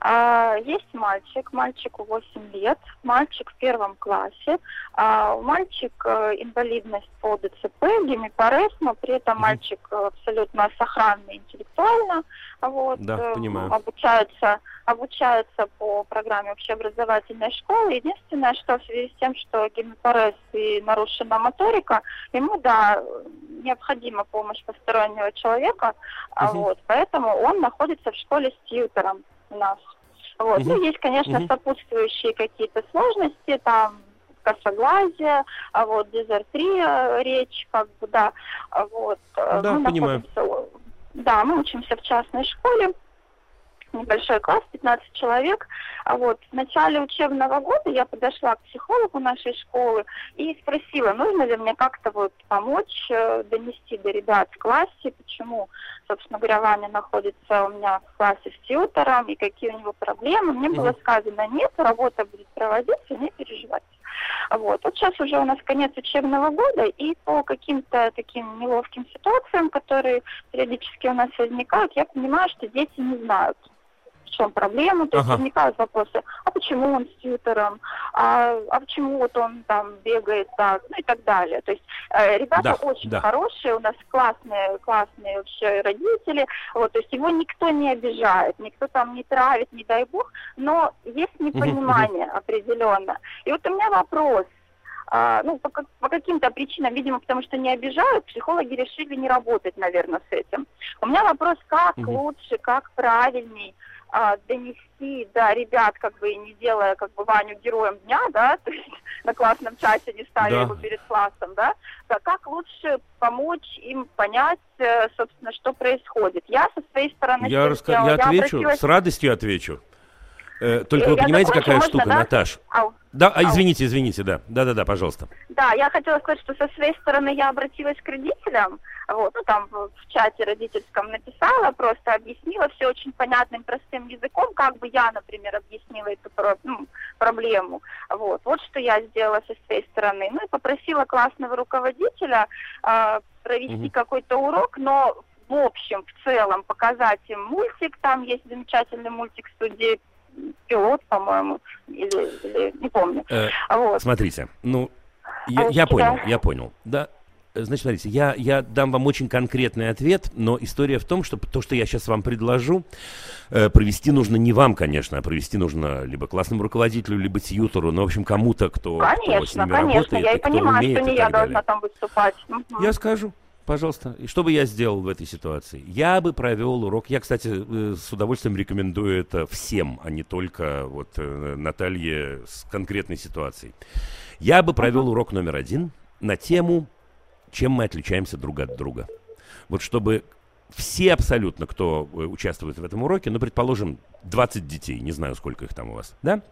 А, есть мальчик, мальчику 8 лет, мальчик в первом классе. А, мальчик э, инвалидность по ДЦП, гемипарез, но при этом мальчик э, абсолютно сохранный интеллектуально. Вот, да, э, понимаю. Обучается, обучается по программе общеобразовательной школы. Единственное, что в связи с тем, что гемипарез и нарушена моторика, ему, да, необходима помощь постороннего человека, угу. вот, поэтому он находится в школе с тьютером нас. Вот. Угу. Ну, есть, конечно, угу. сопутствующие какие-то сложности, там косоглазие, а вот дезертрия речь, как бы, да, а вот. Э, да, мы понимаю. Да, мы учимся в частной школе, небольшой класс, 15 человек. А вот в начале учебного года я подошла к психологу нашей школы и спросила, нужно ли мне как-то вот помочь э, донести до ребят в классе, почему, собственно говоря, Ваня находится у меня в классе с тьютором и какие у него проблемы. Мне было сказано, нет, работа будет проводиться, не переживайте. Вот. вот сейчас уже у нас конец учебного года, и по каким-то таким неловким ситуациям, которые периодически у нас возникают, я понимаю, что дети не знают, в чем проблема, то есть ага. возникают вопросы, а почему он с тьютером, а, а почему вот он там бегает так, ну и так далее. То есть э, ребята да, очень да. хорошие, у нас классные, классные вообще родители, вот, то есть его никто не обижает, никто там не травит, не дай бог, но есть непонимание угу, определенно. И вот у меня вопрос, а, ну, по, по каким-то причинам, видимо, потому что не обижают, психологи решили не работать, наверное, с этим. У меня вопрос, как угу. лучше, как правильней а, донести до ребят, как бы не делая как бы Ваню героем дня, да, [LAUGHS] то есть на классном чате не ставя да. его перед классом, да, то как лучше помочь им понять, э, собственно, что происходит. Я со своей стороны... Я, раска... я отвечу, я обратилась... с радостью отвечу. Э, только вы понимаете, какая можно, штука, да? Наташ? Ау. Да, а, извините, извините, да. Да-да-да, пожалуйста. Да, я хотела сказать, что со своей стороны я обратилась к родителям, вот, ну там в, в чате родительском написала, просто объяснила все очень понятным, простым языком, как бы я, например, объяснила эту ну, проблему. Вот, вот что я сделала со своей стороны. Ну и попросила классного руководителя э, провести угу. какой-то урок, но в общем, в целом показать им мультик, там есть замечательный мультик студии пилот, по-моему, или, или не помню. Э, вот. Смотрите, ну, я, а я понял, я понял. Да, Значит, смотрите, я, я дам вам очень конкретный ответ, но история в том, что то, что я сейчас вам предложу, э, провести нужно не вам, конечно, а провести нужно либо классному руководителю, либо тьютору, но, в общем, кому-то, кто, конечно, кто с ними конечно, работает, я и понимаю, умеет, что не я должна там выступать. Угу. Я скажу. Пожалуйста. И что бы я сделал в этой ситуации? Я бы провел урок. Я, кстати, э, с удовольствием рекомендую это всем, а не только вот э, Наталье с конкретной ситуацией. Я бы провел урок номер один на тему, чем мы отличаемся друг от друга. Вот чтобы все абсолютно, кто э, участвует в этом уроке, ну, предположим, 20 детей, не знаю, сколько их там у вас, да,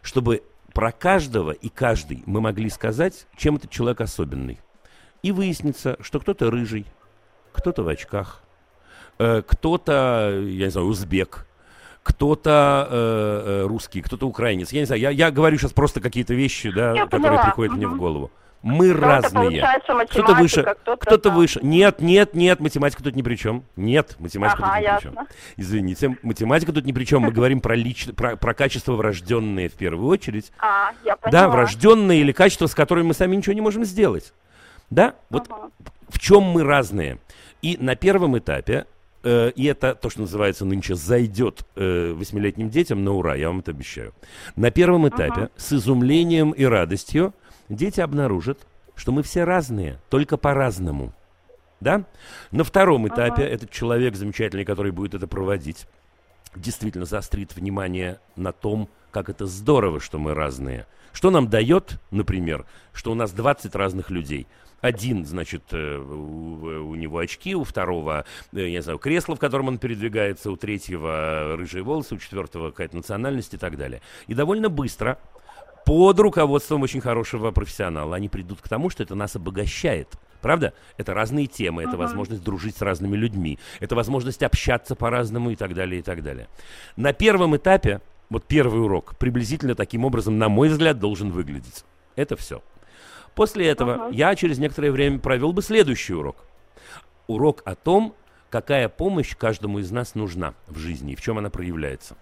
чтобы про каждого и каждый мы могли сказать, чем этот человек особенный. И выяснится, что кто-то рыжий, кто-то в очках, э, кто-то, я не знаю, узбек, кто-то э, э, русский, кто-то украинец. Я не знаю, я, я говорю сейчас просто какие-то вещи, да, я которые поняла. приходят угу. мне в голову. Мы кто разные. Кто-то выше, кто-то, кто-то выше. Нет, нет, нет, математика тут ни при чем. Нет, математика ага, тут ни ясно. при чем. Извините, математика тут ни при чем. Мы говорим про, лич... про, про качества врожденные в первую очередь. А, я поняла. Да, врожденные или качества, с которыми мы сами ничего не можем сделать. Да? Вот ага. в чем мы разные. И на первом этапе, э, и это то, что называется нынче зайдет э, восьмилетним детям на ура, я вам это обещаю. На первом этапе ага. с изумлением и радостью дети обнаружат, что мы все разные, только по-разному. Да? На втором этапе ага. этот человек замечательный, который будет это проводить, действительно заострит внимание на том, как это здорово, что мы разные. Что нам дает, например, что у нас 20 разных людей – один, значит, э, у, у него очки, у второго, э, я не знаю, кресло, в котором он передвигается, у третьего рыжие волосы, у четвертого какая-то национальность и так далее. И довольно быстро под руководством очень хорошего профессионала они придут к тому, что это нас обогащает. Правда? Это разные темы, это uh-huh. возможность дружить с разными людьми, это возможность общаться по-разному и так далее, и так далее. На первом этапе, вот первый урок, приблизительно таким образом, на мой взгляд, должен выглядеть. Это все. После этого ага. я через некоторое время провел бы следующий урок. Урок о том, какая помощь каждому из нас нужна в жизни и в чем она проявляется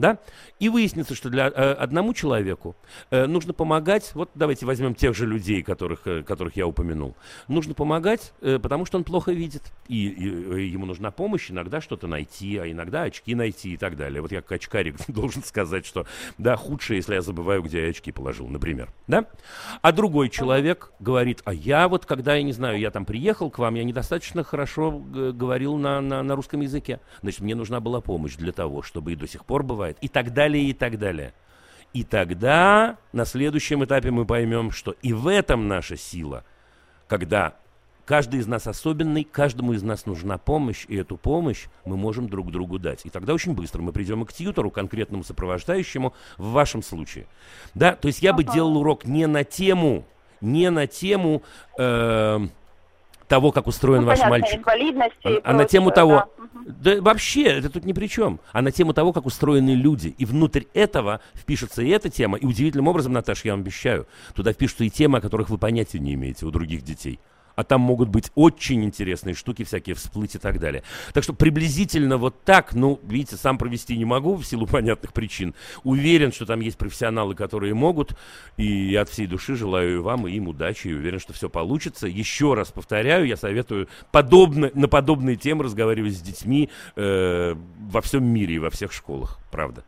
да, и выяснится, что для э, одному человеку э, нужно помогать, вот давайте возьмем тех же людей, которых, э, которых я упомянул, нужно помогать, э, потому что он плохо видит, и, и, и ему нужна помощь иногда что-то найти, а иногда очки найти и так далее. Вот я как очкарик [LAUGHS] должен сказать, что, да, худшее, если я забываю, где я очки положил, например, да. А другой человек говорит, а я вот, когда, я не знаю, я там приехал к вам, я недостаточно хорошо говорил на, на, на русском языке, значит, мне нужна была помощь для того, чтобы и до сих пор бывает, и так далее, и так далее. И тогда на следующем этапе мы поймем, что и в этом наша сила, когда каждый из нас особенный, каждому из нас нужна помощь, и эту помощь мы можем друг другу дать. И тогда очень быстро мы придем к тьютору, конкретному сопровождающему, в вашем случае. Да, то есть я бы делал урок не на тему, не на тему... Э, того, как устроен ну, ваш понятно, мальчик. А, а на тему того, да. да вообще, это тут ни при чем. А на тему того, как устроены люди. И внутрь этого впишется и эта тема. И удивительным образом, Наташа, я вам обещаю, туда впишутся и темы, о которых вы понятия не имеете у других детей. А там могут быть очень интересные штуки всякие всплыть и так далее. Так что приблизительно вот так, ну, видите, сам провести не могу в силу [LAUGHS] понятных причин. Уверен, что там есть профессионалы, которые могут, и от всей души желаю и вам, и им удачи, и уверен, что все получится. Еще раз повторяю, я советую подобно, на подобные темы разговаривать с детьми э, во всем мире и во всех школах, правда.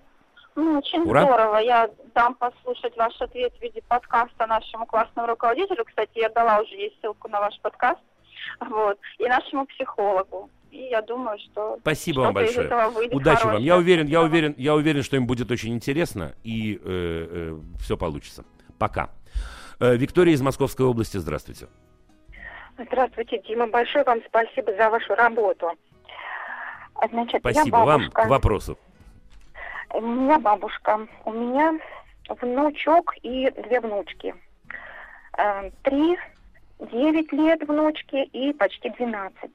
Ну, очень Ура. здорово. Я дам послушать ваш ответ в виде подкаста нашему классному руководителю. Кстати, я дала уже есть ссылку на ваш подкаст. Вот. И нашему психологу. И я думаю, что Спасибо вам большое. этого выйдет Удачи вам. Я хорошее. уверен, я уверен, я уверен, что им будет очень интересно и все получится. Пока. Э, Виктория из Московской области, здравствуйте. Здравствуйте, Дима. Большое вам спасибо за вашу работу. Значит, Спасибо я вам. К вопросу. У меня бабушка. У меня внучок и две внучки. Э, Три, девять лет внучки и почти двенадцать.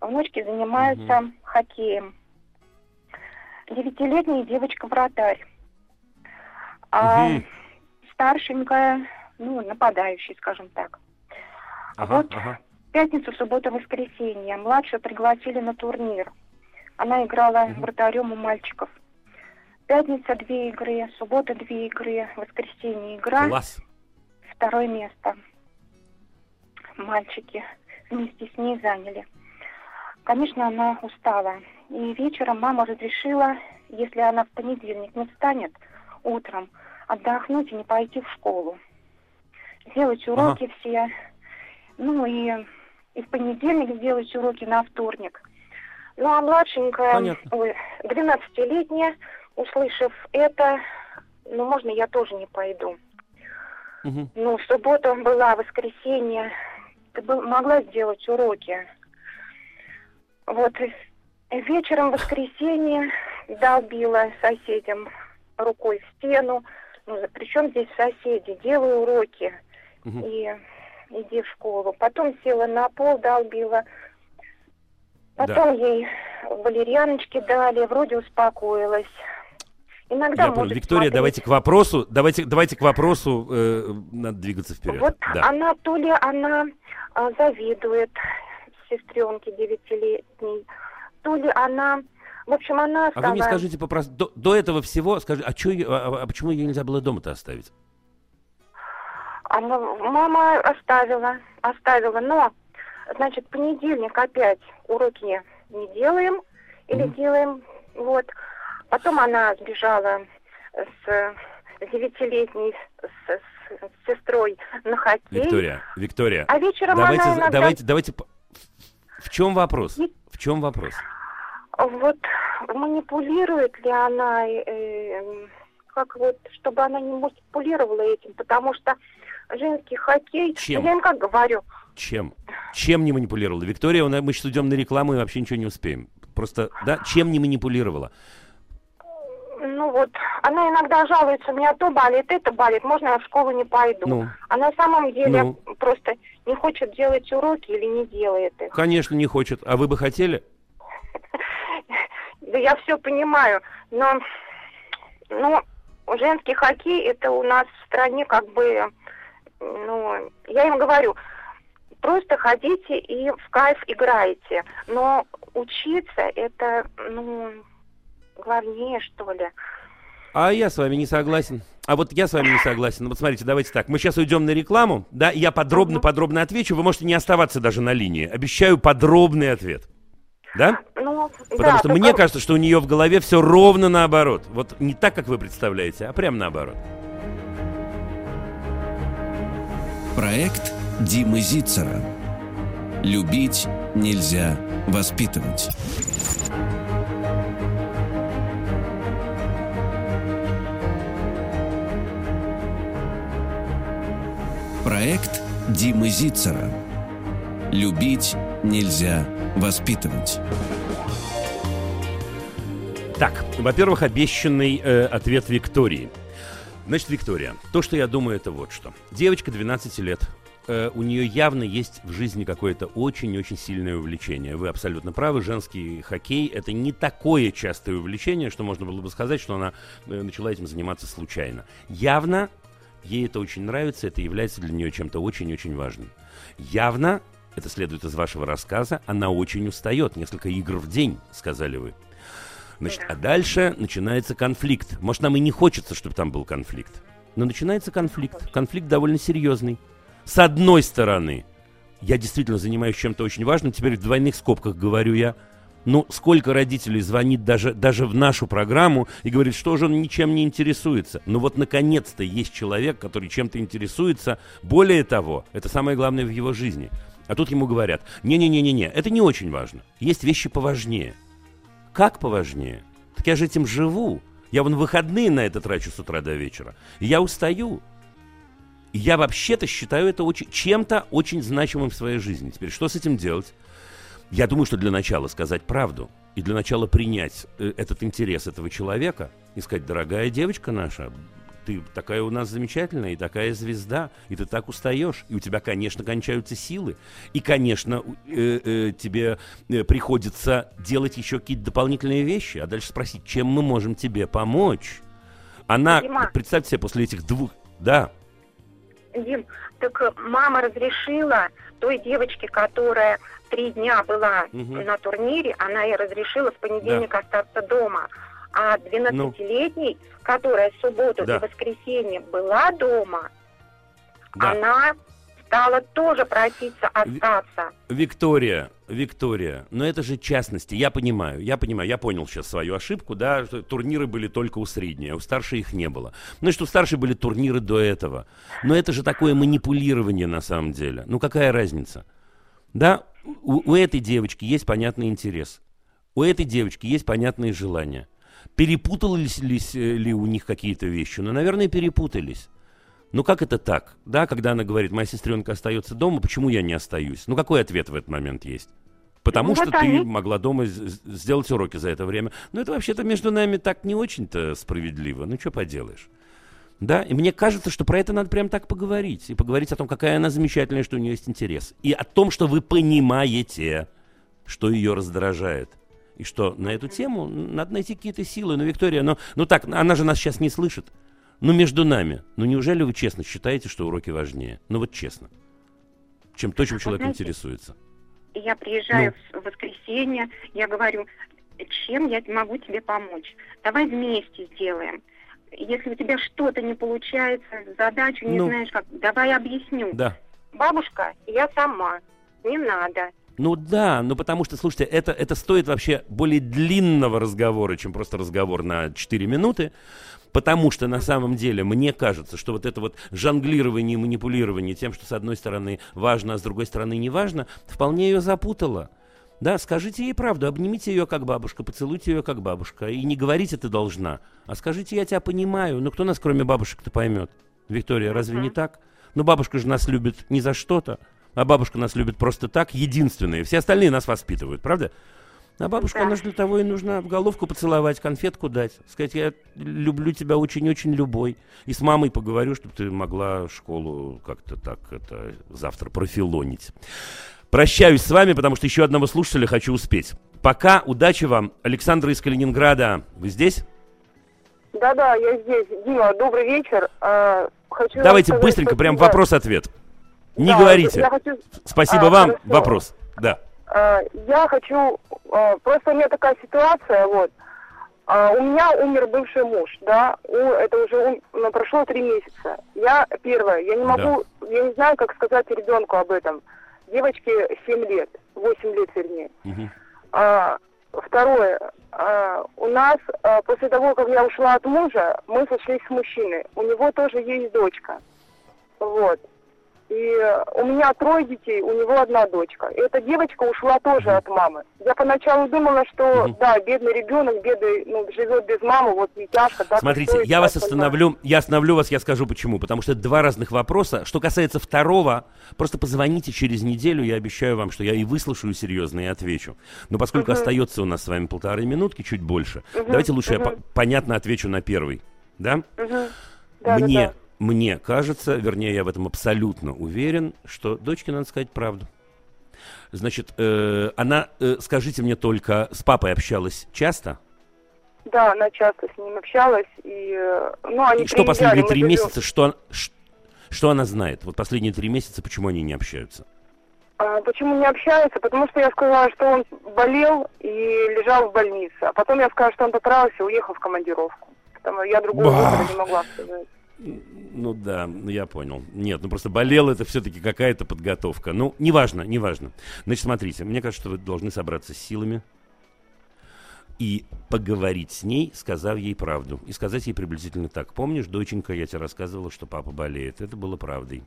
Внучки занимаются хоккеем. Девятилетняя девочка вратарь. А Мгм. старшенькая, ну, нападающий, скажем так. Ага, вот ага. пятницу, субботу, воскресенье. Младшую пригласили на турнир. Она играла вратарем у мальчиков. Пятница две игры, суббота две игры, воскресенье игра. Класс. Второе место. Мальчики вместе с ней заняли. Конечно, она устала. И вечером мама разрешила, если она в понедельник не встанет утром, отдохнуть и не пойти в школу. Сделать уроки все. Ну и, и в понедельник сделать уроки на вторник. Ну а младшенькая, Понятно. ой, 12-летняя, услышав это, ну можно я тоже не пойду. Мгм. Ну, в субботу была, воскресенье. Ты бы могла сделать уроки. Вот вечером в воскресенье долбила соседям рукой в стену. Ну, причем здесь соседи? Делаю уроки Мгм. и иди в школу. Потом села на пол, долбила. Потом ей валерьяночки дали, вроде успокоилась. Иногда Я понял. может Виктория, смотреть. давайте к вопросу. Давайте, давайте к вопросу. э, надо двигаться вперед. Вот Да. она то ли она а, завидует сестренке девятилетней, то ли она, в общем, она А стала... вы мне скажите попросту, до, до этого всего, скажи, а, чё а, а почему ее нельзя было дома-то оставить? Она, мама оставила, оставила, но, значит, понедельник опять уроки не, не делаем или делаем, вот. Потом она сбежала с девятилетней с, с- с сестрой на хоккей. Виктория, Виктория. А вечером давайте, она иногда- давайте, давайте. В чем вопрос? В чем вопрос? Вот манипулирует ли она, э, как вот, чтобы она не манипулировала этим, потому что женский хоккей, Чем? я им как говорю, Чем? Чем не манипулировала? Виктория, мы сейчас идем на рекламу и вообще ничего не успеем. Просто, да, чем не манипулировала? Ну вот, она иногда жалуется, у меня то болит, это болит, можно я в школу не пойду. Ну. А на самом деле Ну. просто не хочет делать уроки или не делает их. Конечно, не хочет. А вы бы хотели? [LAUGHS] Да я все понимаю, но, ну, женский хоккей это у нас в стране как бы, ну, я им говорю, просто ходите и в кайф играете, но учиться это, ну, главнее что ли. А я с вами не согласен. А вот я с вами не согласен. Вот смотрите, давайте так. Мы сейчас уйдем на рекламу, да, и я подробно-подробно отвечу. Вы можете не оставаться даже на линии. Обещаю подробный ответ. Да? Ну, Потому да, что только- мне кажется, что у нее в голове все ровно наоборот. Вот не так, как вы представляете, а прям наоборот. Проект Димы Зицера. Любить нельзя воспитывать. Проект Димы Зицера. Любить нельзя воспитывать. Так, во-первых, обещанный э, ответ Виктории. Значит, Виктория, то, что я думаю, это вот что. Девочка 12 лет. Э, у нее явно есть в жизни какое-то очень-очень сильное увлечение. Вы абсолютно правы. Женский хоккей – это не такое частое увлечение, что можно было бы сказать, что она э, начала этим заниматься случайно. Явно ей это очень нравится, это является для нее чем-то очень-очень важным. Явно это следует из вашего рассказа, она очень устает. Несколько игр в день, сказали вы. Значит, а дальше начинается конфликт. Может, нам и не хочется, чтобы там был конфликт. Но начинается конфликт. Конфликт довольно серьезный. С одной стороны, я действительно занимаюсь чем-то очень важным, теперь в двойных скобках говорю я. Ну, сколько родителей звонит даже, даже в нашу программу и говорит, что же он ничем не интересуется. Ну вот, наконец-то, есть человек, который чем-то интересуется. Более того, это самое главное в его жизни. А тут ему говорят, не-не-не-не-не, это не очень важно. Есть вещи поважнее. Как поважнее? Так я же этим живу. Я вон выходные на это трачу с утра до вечера. Я устаю. Я вообще-то считаю это очень, чем-то очень значимым в своей жизни. Теперь что с этим делать? Я думаю, что для начала сказать правду. И для начала принять э, этот интерес этого человека и сказать, дорогая девочка наша, ты такая у нас замечательная и такая звезда, и ты так устаешь, и у тебя, конечно, кончаются силы, и, конечно, э, э, тебе приходится делать еще какие-то дополнительные вещи, а дальше спросить, чем мы можем тебе помочь. Она, Дима. представьте себе, после этих двух... Да. Дим, так мама разрешила той девочке, которая три дня была угу. на турнире, она ей разрешила с понедельника да. остаться дома. А 12-летней, ну, которая в субботу да. и воскресенье была дома, да. она стала тоже проситься остаться. Виктория, Виктория, но это же частности, я понимаю, я понимаю, я понял сейчас свою ошибку, да, что турниры были только у средней, а у старшей их не было. Ну, что у старшей были турниры до этого. Но это же такое манипулирование на самом деле. Ну, какая разница? Да, у, у этой девочки есть понятный интерес. У этой девочки есть понятные желания. Перепутались ли, э, ли у них какие-то вещи? Ну, наверное, перепутались. Ну, как это так? Да, когда она говорит, моя сестренка остается дома, почему я не остаюсь? Ну, какой ответ в этот момент есть? Потому ну, что вот ты они... могла дома сделать уроки за это время. Ну, это вообще-то между нами так не очень-то справедливо. Ну, что поделаешь? Да, и мне кажется, что про это надо прям так поговорить. И поговорить о том, какая она замечательная, что у нее есть интерес. И о том, что вы понимаете, что ее раздражает. И что на эту тему надо найти какие-то силы. Ну, Виктория, ну, ну так, она же нас сейчас не слышит. Ну, между нами. Ну, неужели вы честно считаете, что уроки важнее? Ну, вот честно. Чем то, чем человек знаете, интересуется. Я приезжаю ну. в воскресенье, я говорю, чем я могу тебе помочь? Давай вместе сделаем. Если у тебя что-то не получается, задачу не ну. знаешь как, давай объясню. Да. Бабушка, я сама. Не надо. Ну да, ну потому что, слушайте, это, это стоит вообще более длинного разговора, чем просто разговор на 4 минуты. Потому что на самом деле мне кажется, что вот это вот жонглирование и манипулирование тем, что с одной стороны важно, а с другой стороны не важно, вполне ее запутало. Да, скажите ей правду, обнимите ее как бабушка, поцелуйте ее как бабушка. И не говорите ты должна, а скажите я тебя понимаю. Ну кто нас кроме бабушек-то поймет? Виктория, разве не так? Ну бабушка же нас любит не за что-то, а бабушка нас любит просто так, единственные. Все остальные нас воспитывают, правда? А бабушка, да. она же для того и нужна в головку поцеловать, конфетку дать. Сказать, я люблю тебя очень-очень любой. И с мамой поговорю, чтобы ты могла школу как-то так это завтра профилонить. Прощаюсь с вами, потому что еще одного слушателя хочу успеть. Пока, удачи вам. Александра из Калининграда. Вы здесь? Да-да, я здесь. Дима, добрый вечер. А, хочу Давайте быстренько, прям вопрос-ответ. Не да, говорите. Хочу... Спасибо а, вам. Хорошо. Вопрос. Да. А, я хочу... А, просто у меня такая ситуация, вот. А, у меня умер бывший муж, да, у, это уже ум, ну, прошло три месяца. Я, первое, я не могу, да. я не знаю, как сказать ребенку об этом девочке 7 лет, 8 лет вернее. Угу. А, второе, а, у нас а, после того, как я ушла от мужа, мы сошлись с мужчиной. У него тоже есть дочка. Вот. И у меня трое детей, у него одна дочка. И эта девочка ушла тоже от мамы. Я поначалу думала, что угу. да, бедный ребенок, бедный, ну, живет без мамы, вот не тяжко. Да, Смотрите, я вас остановлю, я остановлю вас, я скажу почему. Потому что это два разных вопроса. Что касается второго, просто позвоните через неделю, я обещаю вам, что я и выслушаю серьезно и отвечу. Но поскольку угу. остается у нас с вами полторы минутки, чуть больше, угу. давайте лучше угу. я по- понятно отвечу на первый. Да? Угу. Да, Мне да, да мне кажется, вернее, я в этом абсолютно уверен, что дочке надо сказать правду. Значит, э, она, э, скажите мне только, с папой общалась часто? Да, она часто с ним общалась. И, э, ну, они и что последние три месяца, что, что, что она знает? Вот последние три месяца, почему они не общаются? А почему не общается? Потому что я сказала, что он болел и лежал в больнице. А потом я сказала, что он поправился и уехал в командировку. Потому я другого выбора не могла сказать. Ну да, ну я понял. Нет, ну просто болел это все-таки какая-то подготовка. Ну, неважно, неважно. Значит, смотрите, мне кажется, что вы должны собраться с силами и поговорить с ней, сказав ей правду. И сказать ей приблизительно так. Помнишь, доченька, я тебе рассказывала, что папа болеет. Это было правдой.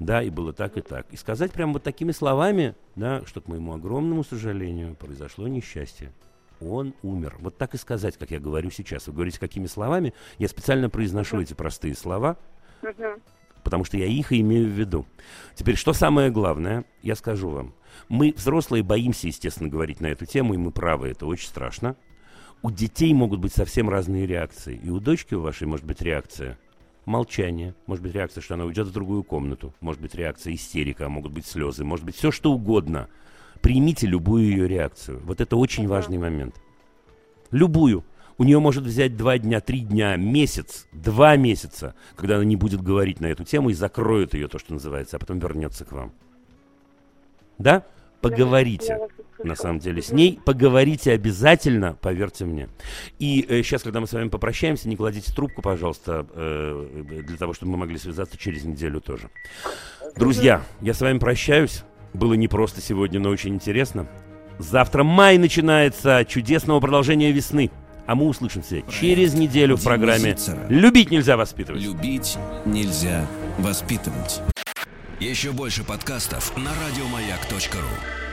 Да, и было так и так. И сказать прямо вот такими словами, да, что, к моему огромному сожалению, произошло несчастье он умер. Вот так и сказать, как я говорю сейчас. Вы говорите, какими словами? Я специально произношу эти простые слова, потому что я их и имею в виду. Теперь, что самое главное, я скажу вам. Мы, взрослые, боимся, естественно, говорить на эту тему, и мы правы, это очень страшно. У детей могут быть совсем разные реакции. И у дочки у вашей может быть реакция молчание, может быть реакция, что она уйдет в другую комнату, может быть реакция истерика, могут быть слезы, может быть все что угодно – примите любую ее реакцию. Вот это очень важный момент. Любую. У нее может взять два дня, три дня, месяц, два месяца, когда она не будет говорить на эту тему и закроет ее, то, что называется, а потом вернется к вам. Да? Поговорите, на самом деле, с ней. Поговорите обязательно, поверьте мне. И э, сейчас, когда мы с вами попрощаемся, не кладите трубку, пожалуйста, э, для того, чтобы мы могли связаться через неделю тоже. Друзья, я с вами прощаюсь. Было не просто сегодня, но очень интересно. Завтра май начинается чудесного продолжения весны. А мы услышимся Проект через неделю в программе «Любить нельзя воспитывать». Любить нельзя воспитывать. Еще больше подкастов на радиомаяк.ру